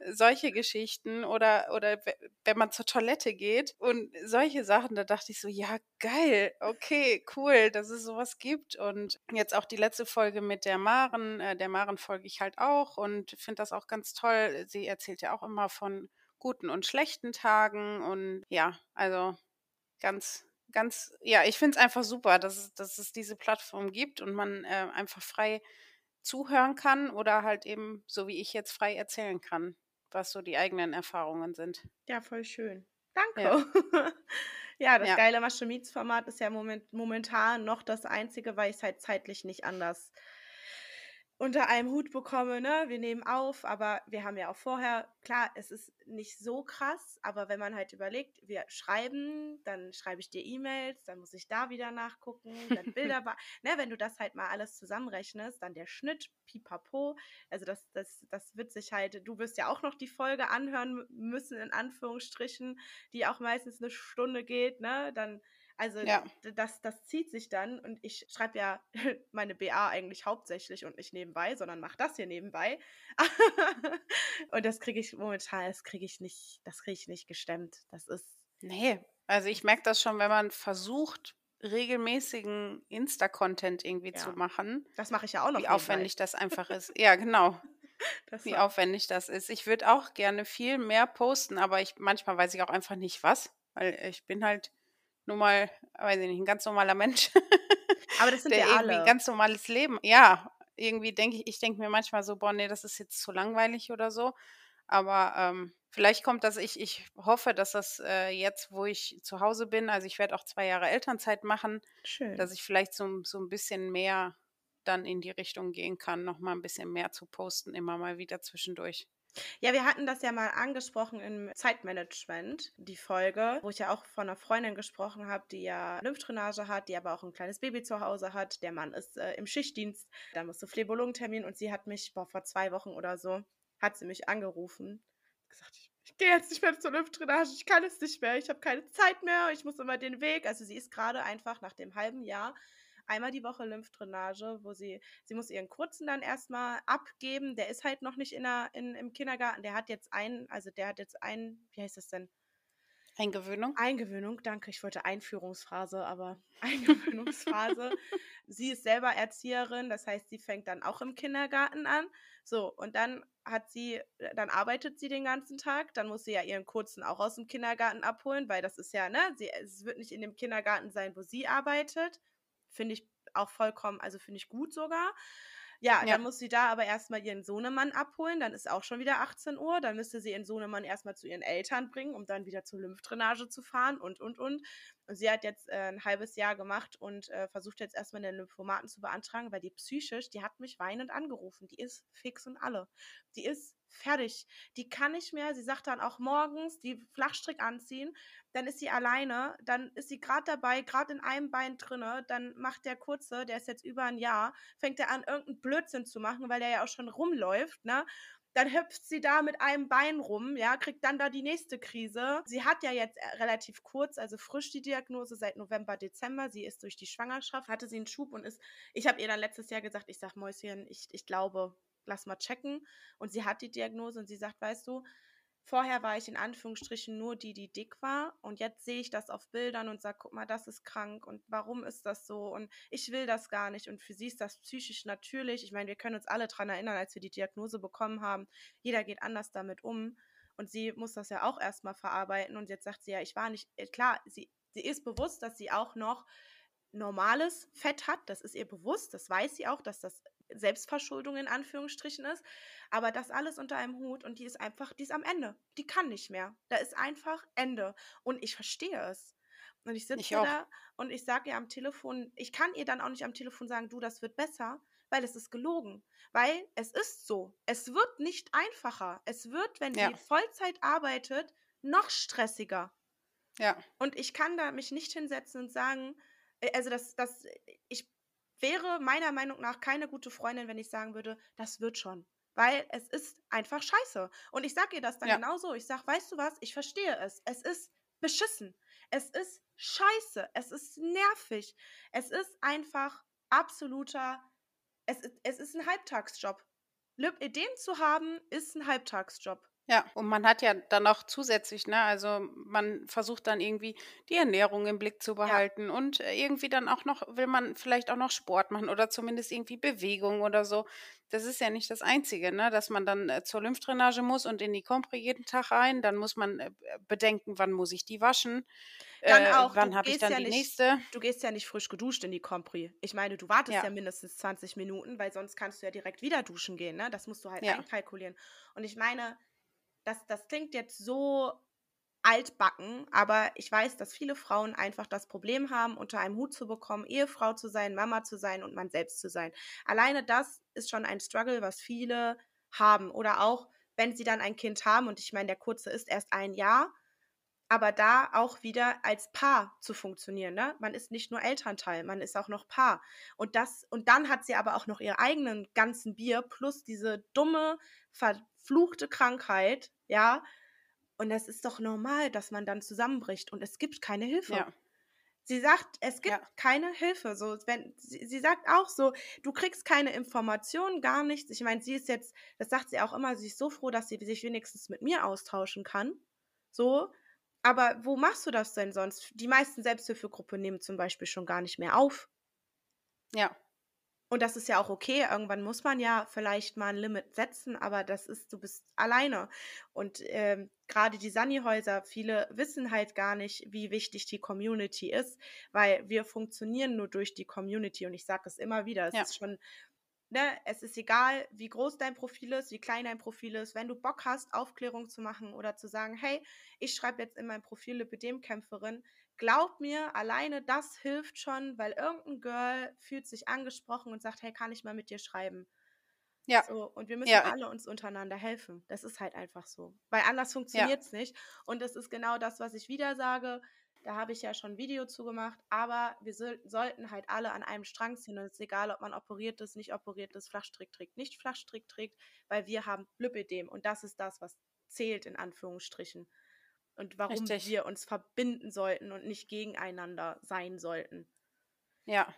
solche Geschichten oder, oder wenn man zur Toilette geht und solche Sachen, da dachte ich so, ja, geil, okay, cool, dass es sowas gibt. Und jetzt auch die letzte Folge mit der Maren, äh, der Maren folge ich halt auch und finde das auch ganz toll. Sie erzählt ja auch immer von guten und schlechten Tagen und ja, also ganz, ganz, ja, ich finde es einfach super, dass es, dass es diese Plattform gibt und man äh, einfach frei zuhören kann oder halt eben, so wie ich jetzt frei erzählen kann, was so die eigenen Erfahrungen sind. Ja, voll schön. Danke. Ja, ja das ja. geile Maschemiets-Format ist ja moment, momentan noch das einzige, weil ich es halt zeitlich nicht anders unter einem Hut bekomme, ne? Wir nehmen auf, aber wir haben ja auch vorher, klar, es ist nicht so krass, aber wenn man halt überlegt, wir schreiben, dann schreibe ich dir E-Mails, dann muss ich da wieder nachgucken, dann Bilder, ne, wenn du das halt mal alles zusammenrechnest, dann der Schnitt, pipapo, also das, das, das wird sich halt, du wirst ja auch noch die Folge anhören müssen, in Anführungsstrichen, die auch meistens eine Stunde geht, ne, dann also ja. das, das zieht sich dann und ich schreibe ja meine BA eigentlich hauptsächlich und nicht nebenbei, sondern mache das hier nebenbei. und das kriege ich momentan, das kriege ich nicht, das kriege ich nicht gestemmt. Das ist. Nee, also ich merke das schon, wenn man versucht, regelmäßigen Insta-Content irgendwie ja. zu machen. Das mache ich ja auch noch. Wie aufwendig das einfach ist. Ja, genau. Das wie aufwendig das ist. Ich würde auch gerne viel mehr posten, aber ich manchmal weiß ich auch einfach nicht was, weil ich bin halt nur mal, weiß ich nicht, ein ganz normaler Mensch. Aber das sind der ja irgendwie alle. ein ganz normales Leben. Ja, irgendwie denke ich, ich denke mir manchmal so, boah, nee, das ist jetzt zu langweilig oder so. Aber ähm, vielleicht kommt das, ich, ich hoffe, dass das äh, jetzt, wo ich zu Hause bin, also ich werde auch zwei Jahre Elternzeit machen, Schön. dass ich vielleicht so, so ein bisschen mehr dann in die Richtung gehen kann, nochmal ein bisschen mehr zu posten, immer mal wieder zwischendurch. Ja, wir hatten das ja mal angesprochen im Zeitmanagement, die Folge, wo ich ja auch von einer Freundin gesprochen habe, die ja Lymphdrainage hat, die aber auch ein kleines Baby zu Hause hat. Der Mann ist äh, im Schichtdienst, da musst du Phlebologtermin und sie hat mich, boah, vor zwei Wochen oder so, hat sie mich angerufen, gesagt, ich, ich gehe jetzt nicht mehr zur Lymphdrainage, ich kann es nicht mehr, ich habe keine Zeit mehr, ich muss immer den Weg. Also sie ist gerade einfach nach dem halben Jahr einmal die Woche Lymphdrainage, wo sie, sie muss ihren kurzen dann erstmal abgeben. Der ist halt noch nicht in der, in, im Kindergarten. Der hat jetzt einen, also der hat jetzt einen, wie heißt das denn? Eingewöhnung? Eingewöhnung, danke. Ich wollte Einführungsphase, aber Eingewöhnungsphase. sie ist selber Erzieherin, das heißt, sie fängt dann auch im Kindergarten an. So, und dann hat sie, dann arbeitet sie den ganzen Tag, dann muss sie ja ihren Kurzen auch aus dem Kindergarten abholen, weil das ist ja, ne, sie, es wird nicht in dem Kindergarten sein, wo sie arbeitet, Finde ich auch vollkommen, also finde ich gut sogar. Ja, ja, dann muss sie da aber erstmal ihren Sohnemann abholen, dann ist auch schon wieder 18 Uhr, dann müsste sie ihren Sohnemann erstmal zu ihren Eltern bringen, um dann wieder zur Lymphdrainage zu fahren und, und, und. Und sie hat jetzt äh, ein halbes Jahr gemacht und äh, versucht jetzt erstmal den Lymphomaten zu beantragen, weil die psychisch, die hat mich weinend angerufen, die ist fix und alle. Die ist fertig. Die kann nicht mehr. Sie sagt dann auch morgens die Flachstrick anziehen. Dann ist sie alleine. Dann ist sie gerade dabei, gerade in einem Bein drinne. Dann macht der Kurze, der ist jetzt über ein Jahr, fängt er an, irgendeinen Blödsinn zu machen, weil er ja auch schon rumläuft, ne? Dann hüpft sie da mit einem Bein rum, ja, kriegt dann da die nächste Krise. Sie hat ja jetzt äh, relativ kurz, also frisch die Diagnose seit November, Dezember. Sie ist durch die Schwangerschaft, hatte sie einen Schub und ist, ich habe ihr dann letztes Jahr gesagt, ich sag Mäuschen, ich, ich glaube, lass mal checken. Und sie hat die Diagnose und sie sagt, weißt du, vorher war ich in Anführungsstrichen nur die, die dick war. Und jetzt sehe ich das auf Bildern und sage, guck mal, das ist krank und warum ist das so? Und ich will das gar nicht. Und für sie ist das psychisch natürlich. Ich meine, wir können uns alle daran erinnern, als wir die Diagnose bekommen haben. Jeder geht anders damit um. Und sie muss das ja auch erstmal verarbeiten. Und jetzt sagt sie ja, ich war nicht, äh, klar, sie, sie ist bewusst, dass sie auch noch normales Fett hat. Das ist ihr bewusst. Das weiß sie auch, dass das Selbstverschuldung in Anführungsstrichen ist. Aber das alles unter einem Hut und die ist einfach, die ist am Ende. Die kann nicht mehr. Da ist einfach Ende. Und ich verstehe es. Und ich sitze da und ich sage ihr am Telefon, ich kann ihr dann auch nicht am Telefon sagen, du, das wird besser, weil es ist gelogen. Weil es ist so. Es wird nicht einfacher. Es wird, wenn Ja. sie Vollzeit arbeitet, noch stressiger. Ja. Und ich kann da mich nicht hinsetzen und sagen, äh, also das, das, ich wäre meiner Meinung nach keine gute Freundin, wenn ich sagen würde, das wird schon. Weil es ist einfach scheiße. Und ich sage ihr das dann Ja. genauso. Ich sage, weißt du was, ich verstehe es. Es ist beschissen. Es ist scheiße. Es ist nervig. Es ist einfach absoluter, es, ist- es ist ein Halbtagsjob. Lipödem zu haben, ist ein Halbtagsjob. Ja, und man hat ja dann noch zusätzlich, ne, also man versucht dann irgendwie die Ernährung im Blick zu Ja, behalten und äh, irgendwie dann auch noch, will man vielleicht auch noch Sport machen oder zumindest irgendwie Bewegung oder so. Das ist ja nicht das Einzige, ne, dass man dann äh, zur Lymphdrainage muss und in die Kompre jeden Tag rein. Dann muss man äh, bedenken, wann muss ich die waschen, dann äh, auch, du wann habe ich dann ja die nicht, nächste. du gehst ja nicht frisch geduscht in die Compri. Ich meine, du wartest ja Ja, mindestens 20 Minuten, weil sonst kannst du ja direkt wieder duschen gehen, ne? Das musst du halt ja, einkalkulieren. Und ich meine, das, das klingt jetzt so altbacken, aber ich weiß, dass viele Frauen einfach das Problem haben, unter einem Hut zu bekommen, Ehefrau zu sein, Mama zu sein und man selbst zu sein. Alleine das ist schon ein Struggle, was viele haben. Oder auch, wenn sie dann ein Kind haben, und ich meine, der kurze ist erst ein Jahr, aber da auch wieder als Paar zu funktionieren. Ne? Man ist nicht nur Elternteil, man ist auch noch Paar. Und das, und dann hat sie aber auch noch ihren eigenen ganzen Bier plus diese dumme, verfluchte Krankheit, ja. Und das ist doch normal, dass man dann zusammenbricht und es gibt keine Hilfe. ja, Sie sagt, es gibt ja, keine Hilfe. So, wenn, sie, sie sagt auch so, du kriegst keine Informationen, gar nichts. Ich meine, sie ist jetzt, das sagt sie auch immer, sie ist so froh, dass sie sich wenigstens mit mir austauschen kann. So, aber wo machst du das denn sonst? Die meisten Selbsthilfegruppen nehmen zum Beispiel schon gar nicht mehr auf. ja, Und das ist ja auch okay. Irgendwann muss man ja vielleicht mal ein Limit setzen, aber das ist, du bist alleine. Und ähm, gerade die Sani-Häuser, viele wissen halt gar nicht, wie wichtig die Community ist, weil wir funktionieren nur durch die Community. Und ich sage es immer wieder, es ja, ist schon, ne, es ist egal, wie groß dein Profil ist, wie klein dein Profil ist. Wenn du Bock hast, Aufklärung zu machen oder zu sagen, hey, ich schreibe jetzt in mein Profil Lipidem-Kämpferin, glaub mir, alleine das hilft schon, weil irgendein Girl fühlt sich angesprochen und sagt, hey, kann ich mal mit dir schreiben? ja, So, und wir müssen ja, alle uns untereinander helfen. Das ist halt einfach so. Weil anders ja, funktioniert es nicht. Und das ist genau das, was ich wieder sage. Da habe ich ja schon ein Video zu gemacht, aber wir soll, sollten halt alle an einem Strang ziehen. Und es ist egal, ob man operiert ist, nicht operiert ist, Flachstrick trägt, nicht Flachstrick trägt, weil wir haben Lipödem. Und das ist das, was zählt, in Anführungsstrichen. Und warum richtig. wir uns verbinden sollten und nicht gegeneinander sein sollten. Ja.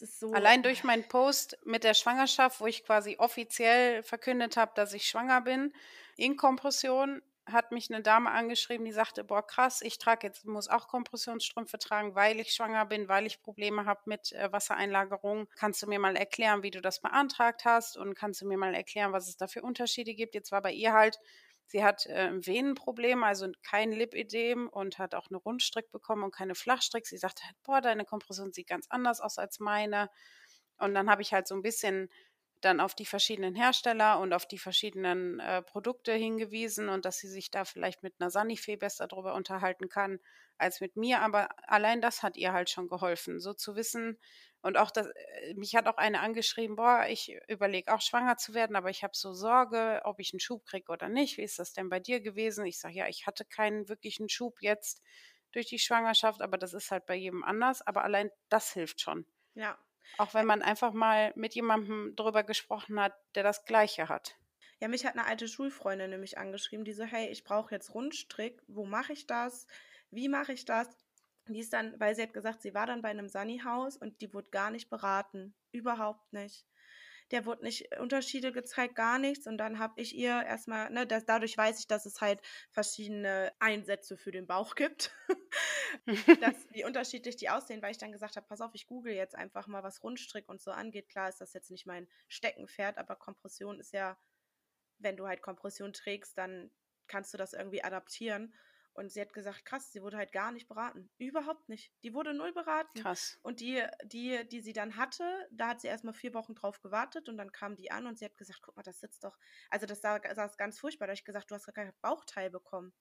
Ist so. Allein durch meinen Post mit der Schwangerschaft, wo ich quasi offiziell verkündet habe, dass ich schwanger bin, in Kompression, hat mich eine Dame angeschrieben, die sagte, boah, krass, ich trage jetzt, muss auch Kompressionsstrümpfe tragen, weil ich schwanger bin, weil ich Probleme habe mit äh, Wassereinlagerung. Kannst du mir mal erklären, wie du das beantragt hast und kannst du mir mal erklären, was es da für Unterschiede gibt? Jetzt war bei ihr halt, sie hat äh, Venenproblem, also kein Lipödem und hat auch eine Rundstrick bekommen und keine Flachstrick. Sie sagte halt, boah, deine Kompression sieht ganz anders aus als meine. Und dann habe ich halt so ein bisschen dann auf die verschiedenen Hersteller und auf die verschiedenen äh, Produkte hingewiesen und dass sie sich da vielleicht mit einer Sanifee besser darüber unterhalten kann als mit mir. Aber allein das hat ihr halt schon geholfen, so zu wissen. Und auch das, äh, mich hat auch eine angeschrieben, boah, ich überlege auch schwanger zu werden, aber ich habe so Sorge, ob ich einen Schub kriege oder nicht. Wie ist das denn bei dir gewesen? Ich sage, ja, ich hatte keinen wirklichen Schub jetzt durch die Schwangerschaft, aber das ist halt bei jedem anders. Aber allein das hilft schon. Ja. Auch wenn man einfach mal mit jemandem drüber gesprochen hat, der das Gleiche hat. Ja, mich hat eine alte Schulfreundin nämlich angeschrieben, die so, hey, ich brauche jetzt Rundstrick, wo mache ich das? Wie mache ich das? Die ist dann, weil sie hat gesagt, sie war dann bei einem Sunny-Haus und die wurde gar nicht beraten. Überhaupt nicht. Der wurde nicht Unterschiede gezeigt, gar nichts. Und dann habe ich ihr erstmal, ne, das, dadurch weiß ich, dass es halt verschiedene Einsätze für den Bauch gibt. dass, wie unterschiedlich die aussehen, weil ich dann gesagt habe, pass auf, ich google jetzt einfach mal, was Rundstrick und so angeht. Klar ist das jetzt nicht mein Steckenpferd, aber Kompression ist ja, wenn du halt Kompression trägst, dann kannst du das irgendwie adaptieren. Und sie hat gesagt, krass, sie wurde halt gar nicht beraten. Überhaupt nicht. Die wurde null beraten. Krass. Und die, die, die sie dann hatte, da hat sie erstmal vier Wochen drauf gewartet und dann kam die an und sie hat gesagt, guck mal, das sitzt doch. Also das sah, saß ganz furchtbar. Da habe ich gesagt, du hast gar kein Bauchteil bekommen.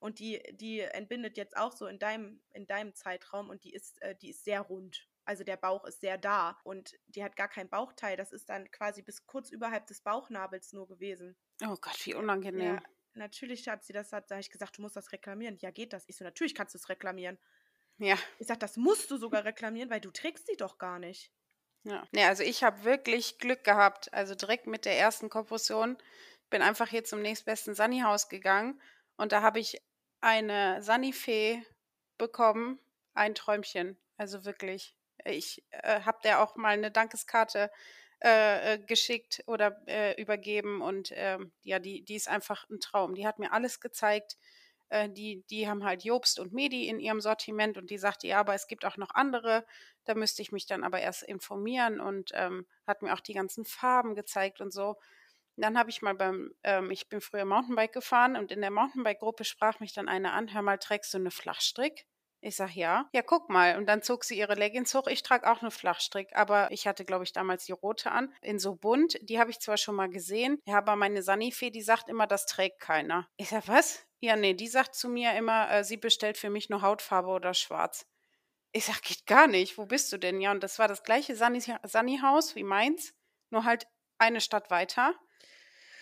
Und die, die entbindet jetzt auch so in deinem, in deinem Zeitraum und die ist, äh, die ist sehr rund. Also der Bauch ist sehr da und die hat gar kein Bauchteil. Das ist dann quasi bis kurz überhalb des Bauchnabels nur gewesen. Oh Gott, wie unangenehm. Ja, natürlich hat sie das, hat, da habe ich gesagt, du musst das reklamieren. Ja, geht das? Ich so, natürlich kannst du es reklamieren. Ja. Ich sag, das musst du sogar reklamieren, weil du trägst sie doch gar nicht. Ja. Nee, also ich habe wirklich Glück gehabt. Also direkt mit der ersten Kompression bin einfach hier zum nächstbesten Sunny-Haus gegangen und da habe ich eine Sunny-Fee bekommen. Ein Träumchen. Also wirklich. Ich äh, habe der auch mal eine Dankeskarte äh, äh, geschickt oder äh, übergeben und ähm, ja, die, die ist einfach ein Traum. Die hat mir alles gezeigt. Äh, die, die haben halt Jobst und Medi in ihrem Sortiment und die sagte, ja, aber es gibt auch noch andere. Da müsste ich mich dann aber erst informieren und ähm, hat mir auch die ganzen Farben gezeigt und so. dann habe ich mal beim, ähm, ich bin früher Mountainbike gefahren und in der Mountainbike-Gruppe sprach mich dann eine an, hör mal, trägst du eine Flachstrick? Ich sag ja. Ja, guck mal. Und dann zog sie ihre Leggings hoch. Ich trage auch eine Flachstrick, aber ich hatte, glaube ich, damals die rote an. In so bunt. Die habe ich zwar schon mal gesehen. Ja, aber meine Sanifee, die sagt immer, das trägt keiner. Ich sag, was? Ja, nee, die sagt zu mir immer, äh, sie bestellt für mich nur Hautfarbe oder schwarz. Ich sag, geht gar nicht. Wo bist du denn? Ja, und das war das gleiche Sunny-Haus wie meins, nur halt eine Stadt weiter.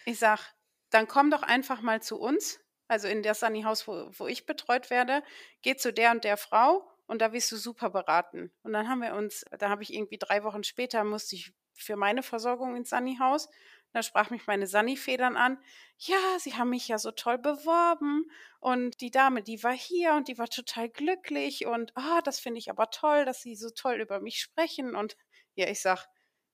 Ich sag, dann komm doch einfach mal zu uns, also in das Sunny-Haus, wo, wo ich betreut werde, geh zu der und der Frau und da wirst du super beraten. Und dann haben wir uns, da habe ich irgendwie drei Wochen später, musste ich für meine Versorgung ins Sunny-Haus da sprach mich meine Sunny-Federn an. Ja, sie haben mich ja so toll beworben und die Dame, die war hier und die war total glücklich und ah, oh, das finde ich aber toll, dass sie so toll über mich sprechen und ja, ich sag,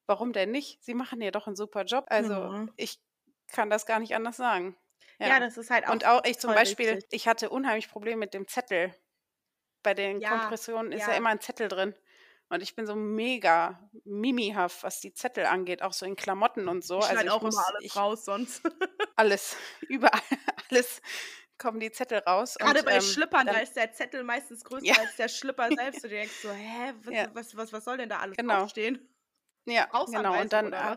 warum denn nicht? Sie machen ja doch einen super Job. Also ja. ich kann das gar nicht anders sagen. Ja, ja das ist halt auch. Und auch ich zum Beispiel, wichtig. ich hatte unheimlich Probleme mit dem Zettel. Bei den ja, Kompressionen ist ja. ja immer ein Zettel drin. Und ich bin so mega mimihaft, was die Zettel angeht, auch so in Klamotten und so. Ich also ich auch muss, immer alles ich, raus sonst. alles, überall, alles kommen die Zettel raus. Gerade und, bei ähm, Schlippern, dann, da ist der Zettel meistens größer ja. als der Schlipper selbst. Du denkst so, hä, was, was, was, was, soll denn da alles genau. draufstehen? Ja, genau. Und dann äh,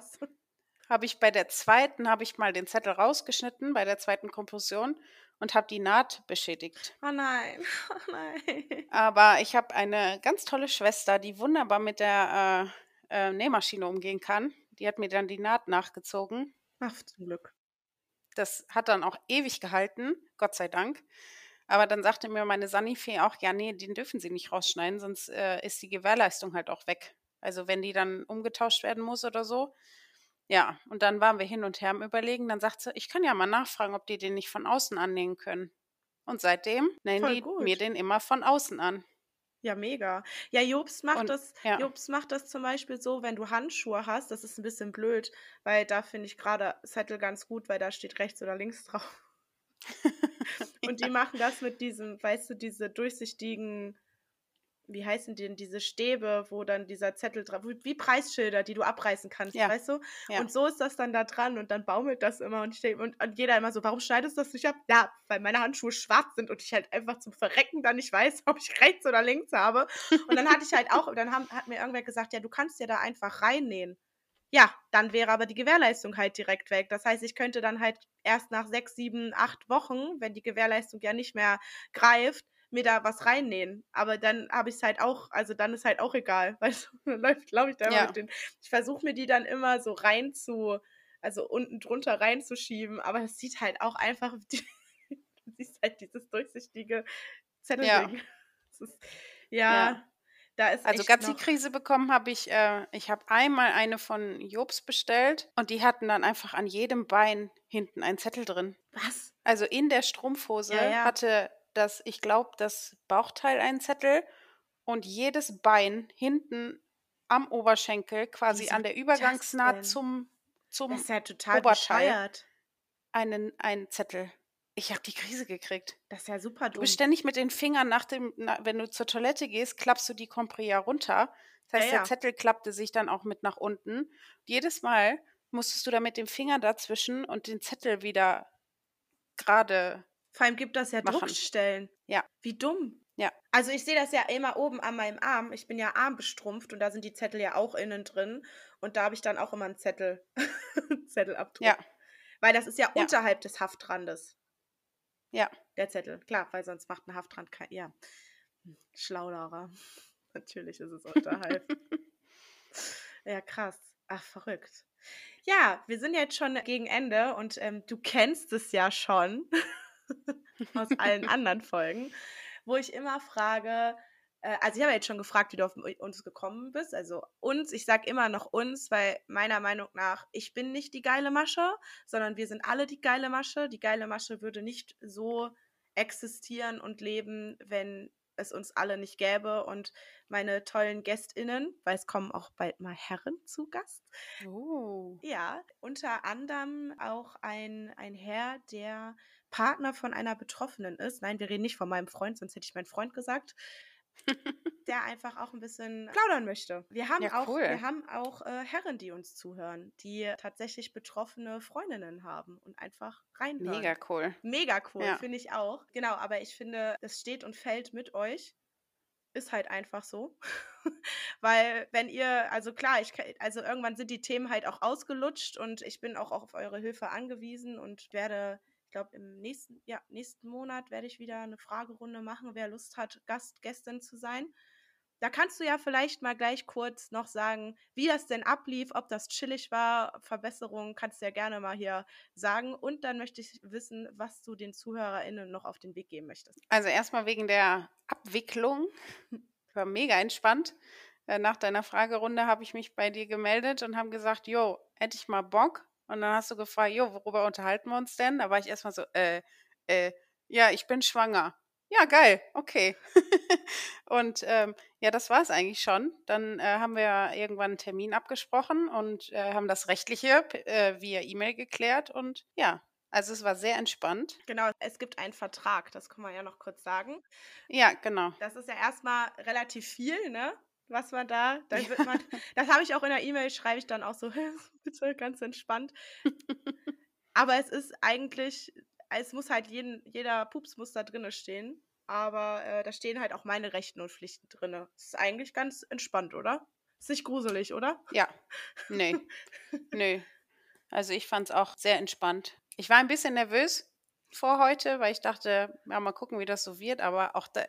habe ich bei der zweiten, habe ich mal den Zettel rausgeschnitten, bei der zweiten Kompression und habe die Naht beschädigt. Oh nein, oh nein. Aber ich habe eine ganz tolle Schwester, die wunderbar mit der äh, äh, Nähmaschine umgehen kann. Die hat mir dann die Naht nachgezogen. Ach, zum Glück. Das hat dann auch ewig gehalten, Gott sei Dank. Aber dann sagte mir meine Sanifee auch, ja, nee, den dürfen sie nicht rausschneiden, sonst äh, ist die Gewährleistung halt auch weg. Also wenn die dann umgetauscht werden muss oder so, ja, und dann waren wir hin und her am Überlegen. Dann sagt sie, ich kann ja mal nachfragen, ob die den nicht von außen annehmen können. Und seitdem nehmen die mir den immer von außen an. Ja, mega. Ja, Jobs macht und, das, ja. Jobs macht das zum Beispiel so, wenn du Handschuhe hast, das ist ein bisschen blöd, weil da finde ich gerade Zettel ganz gut, weil da steht rechts oder links drauf. und die machen das mit diesem, weißt du, diese durchsichtigen wie heißen denn diese Stäbe, wo dann dieser Zettel drauf, wie Preisschilder, die du abreißen kannst, ja. weißt du? Ja. Und so ist das dann da dran und dann baumelt das immer und, ich, und, und jeder immer so, warum schneidest du das nicht ab? Ja, weil meine Handschuhe schwarz sind und ich halt einfach zum Verrecken dann nicht weiß, ob ich rechts oder links habe. Und dann hatte ich halt auch, dann haben, hat mir irgendwer gesagt, ja, du kannst ja da einfach reinnähen. Ja, dann wäre aber die Gewährleistung halt direkt weg. Das heißt, ich könnte dann halt erst nach sechs, sieben, acht Wochen, wenn die Gewährleistung ja nicht mehr greift, mir da was reinnähen. Aber dann habe ich es halt auch, also dann ist halt auch egal, weil dann läuft, glaube ich, da ja. mit den. Ich versuche mir die dann immer so rein zu, also unten drunter reinzuschieben, aber es sieht halt auch einfach, du siehst halt dieses durchsichtige Zettel. Ja. Ist, ja, ja. Da ist also ganz die Krise bekommen habe ich, äh, ich habe einmal eine von Jobs bestellt und die hatten dann einfach an jedem Bein hinten einen Zettel drin. Was? Also in der Strumpfhose ja, ja. hatte dass ich glaube, das Bauchteil einen Zettel und jedes Bein hinten am Oberschenkel, quasi an der Übergangsnaht zum, zum das ist ja total Oberteil, bescheuert. einen, einen Zettel. Ich habe die Krise gekriegt. Das ist ja super dumm. Du bist ständig mit den Fingern nach dem, na, wenn du zur Toilette gehst, klappst du die Compria runter. Das heißt, ja, ja. der Zettel klappte sich dann auch mit nach unten. Und jedes Mal musstest du da mit dem Finger dazwischen und den Zettel wieder gerade vor allem gibt das ja machen. Druckstellen. Ja. Wie dumm. Ja. Also ich sehe das ja immer oben an meinem Arm. Ich bin ja armbestrumpft und da sind die Zettel ja auch innen drin. Und da habe ich dann auch immer einen Zettel, Zettelabdruck. Ja. Weil das ist ja, ja. unterhalb des Haftrandes. Ja. Der Zettel, klar, weil sonst macht ein Haftrand kein. Ja. Hm, Schlauderer. Natürlich ist es unterhalb. ja, krass. Ach, verrückt. Ja, wir sind jetzt schon gegen Ende und ähm, du kennst es ja schon aus allen anderen Folgen, wo ich immer frage, äh, also ich habe jetzt schon gefragt, wie du auf uns gekommen bist. Also uns, ich sage immer noch uns, weil meiner Meinung nach, ich bin nicht die geile Masche, sondern wir sind alle die geile Masche. Die geile Masche würde nicht so existieren und leben, wenn es uns alle nicht gäbe und meine tollen GästInnen, weil es kommen auch bald mal Herren zu Gast. Oh. Ja, unter anderem auch ein, ein Herr, der Partner von einer Betroffenen ist. Nein, wir reden nicht von meinem Freund, sonst hätte ich meinen Freund gesagt der einfach auch ein bisschen plaudern möchte. Wir haben ja, auch, cool. wir haben auch äh, Herren, die uns zuhören, die tatsächlich betroffene Freundinnen haben und einfach reinhören. Mega cool. Mega cool, ja. finde ich auch. Genau, aber ich finde, es steht und fällt mit euch. Ist halt einfach so. Weil, wenn ihr, also klar, ich, also irgendwann sind die Themen halt auch ausgelutscht und ich bin auch auf eure Hilfe angewiesen und werde glaube, im nächsten, ja, nächsten Monat werde ich wieder eine Fragerunde machen, wer Lust hat, Gast, Gästin zu sein. Da kannst du ja vielleicht mal gleich kurz noch sagen, wie das denn ablief, ob das chillig war, Verbesserungen, kannst du ja gerne mal hier sagen. Und dann möchte ich wissen, was du den ZuhörerInnen noch auf den Weg geben möchtest. Also erstmal wegen der Abwicklung. War mega entspannt. Äh, nach deiner Fragerunde habe ich mich bei dir gemeldet und habe gesagt, jo, hätte ich mal Bock. Und dann hast du gefragt, jo, worüber unterhalten wir uns denn? Da war ich erstmal so, äh, äh, ja, ich bin schwanger. Ja, geil, okay. und ähm, ja, das war es eigentlich schon. Dann äh, haben wir irgendwann einen Termin abgesprochen und äh, haben das Rechtliche äh, via E-Mail geklärt. Und ja, also es war sehr entspannt. Genau, es gibt einen Vertrag, das kann man ja noch kurz sagen. Ja, genau. Das ist ja erstmal relativ viel, ne? Was man da, dann wird man, das habe ich auch in der E-Mail, schreibe ich dann auch so, bitte ganz entspannt. aber es ist eigentlich, es muss halt jeden, jeder Pups muss da drinne stehen. Aber äh, da stehen halt auch meine Rechten und Pflichten drinne. Das ist eigentlich ganz entspannt, oder? Ist nicht gruselig, oder? Ja. Nee. nee. Also ich fand es auch sehr entspannt. Ich war ein bisschen nervös vor heute, weil ich dachte, ja, mal gucken, wie das so wird. Aber auch da,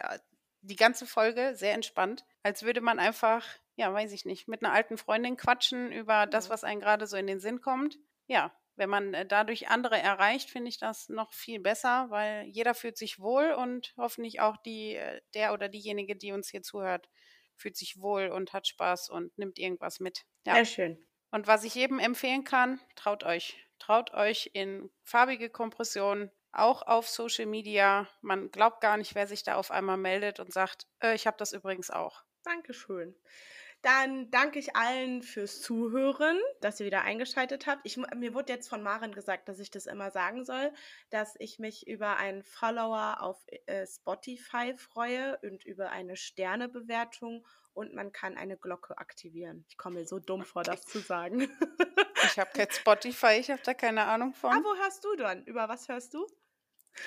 die ganze Folge sehr entspannt, als würde man einfach, ja, weiß ich nicht, mit einer alten Freundin quatschen über das, was einem gerade so in den Sinn kommt. Ja, wenn man äh, dadurch andere erreicht, finde ich das noch viel besser, weil jeder fühlt sich wohl und hoffentlich auch die, äh, der oder diejenige, die uns hier zuhört, fühlt sich wohl und hat Spaß und nimmt irgendwas mit. Ja. Sehr schön. Und was ich jedem empfehlen kann, traut euch. Traut euch in farbige Kompressionen auch auf Social Media. Man glaubt gar nicht, wer sich da auf einmal meldet und sagt, äh, ich habe das übrigens auch. Dankeschön. Dann danke ich allen fürs Zuhören, dass ihr wieder eingeschaltet habt. Ich, mir wurde jetzt von Maren gesagt, dass ich das immer sagen soll, dass ich mich über einen Follower auf äh, Spotify freue und über eine Sternebewertung und man kann eine Glocke aktivieren. Ich komme mir so dumm vor, das zu sagen. ich habe kein Spotify, ich habe da keine Ahnung von. Ah, wo hörst du dann? Über was hörst du?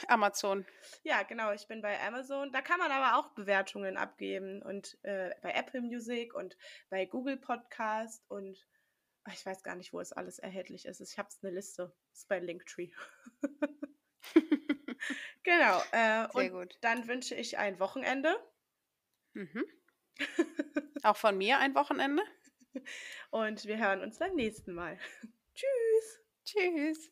Amazon. Ja, genau, ich bin bei Amazon. Da kann man aber auch Bewertungen abgeben und äh, bei Apple Music und bei Google Podcast und ach, ich weiß gar nicht, wo es alles erhältlich ist. Ich habe es eine Liste. Das ist bei Linktree. genau. Äh, Sehr gut. Dann wünsche ich ein Wochenende. Mhm. Auch von mir ein Wochenende. Und wir hören uns beim nächsten Mal. Tschüss. Tschüss.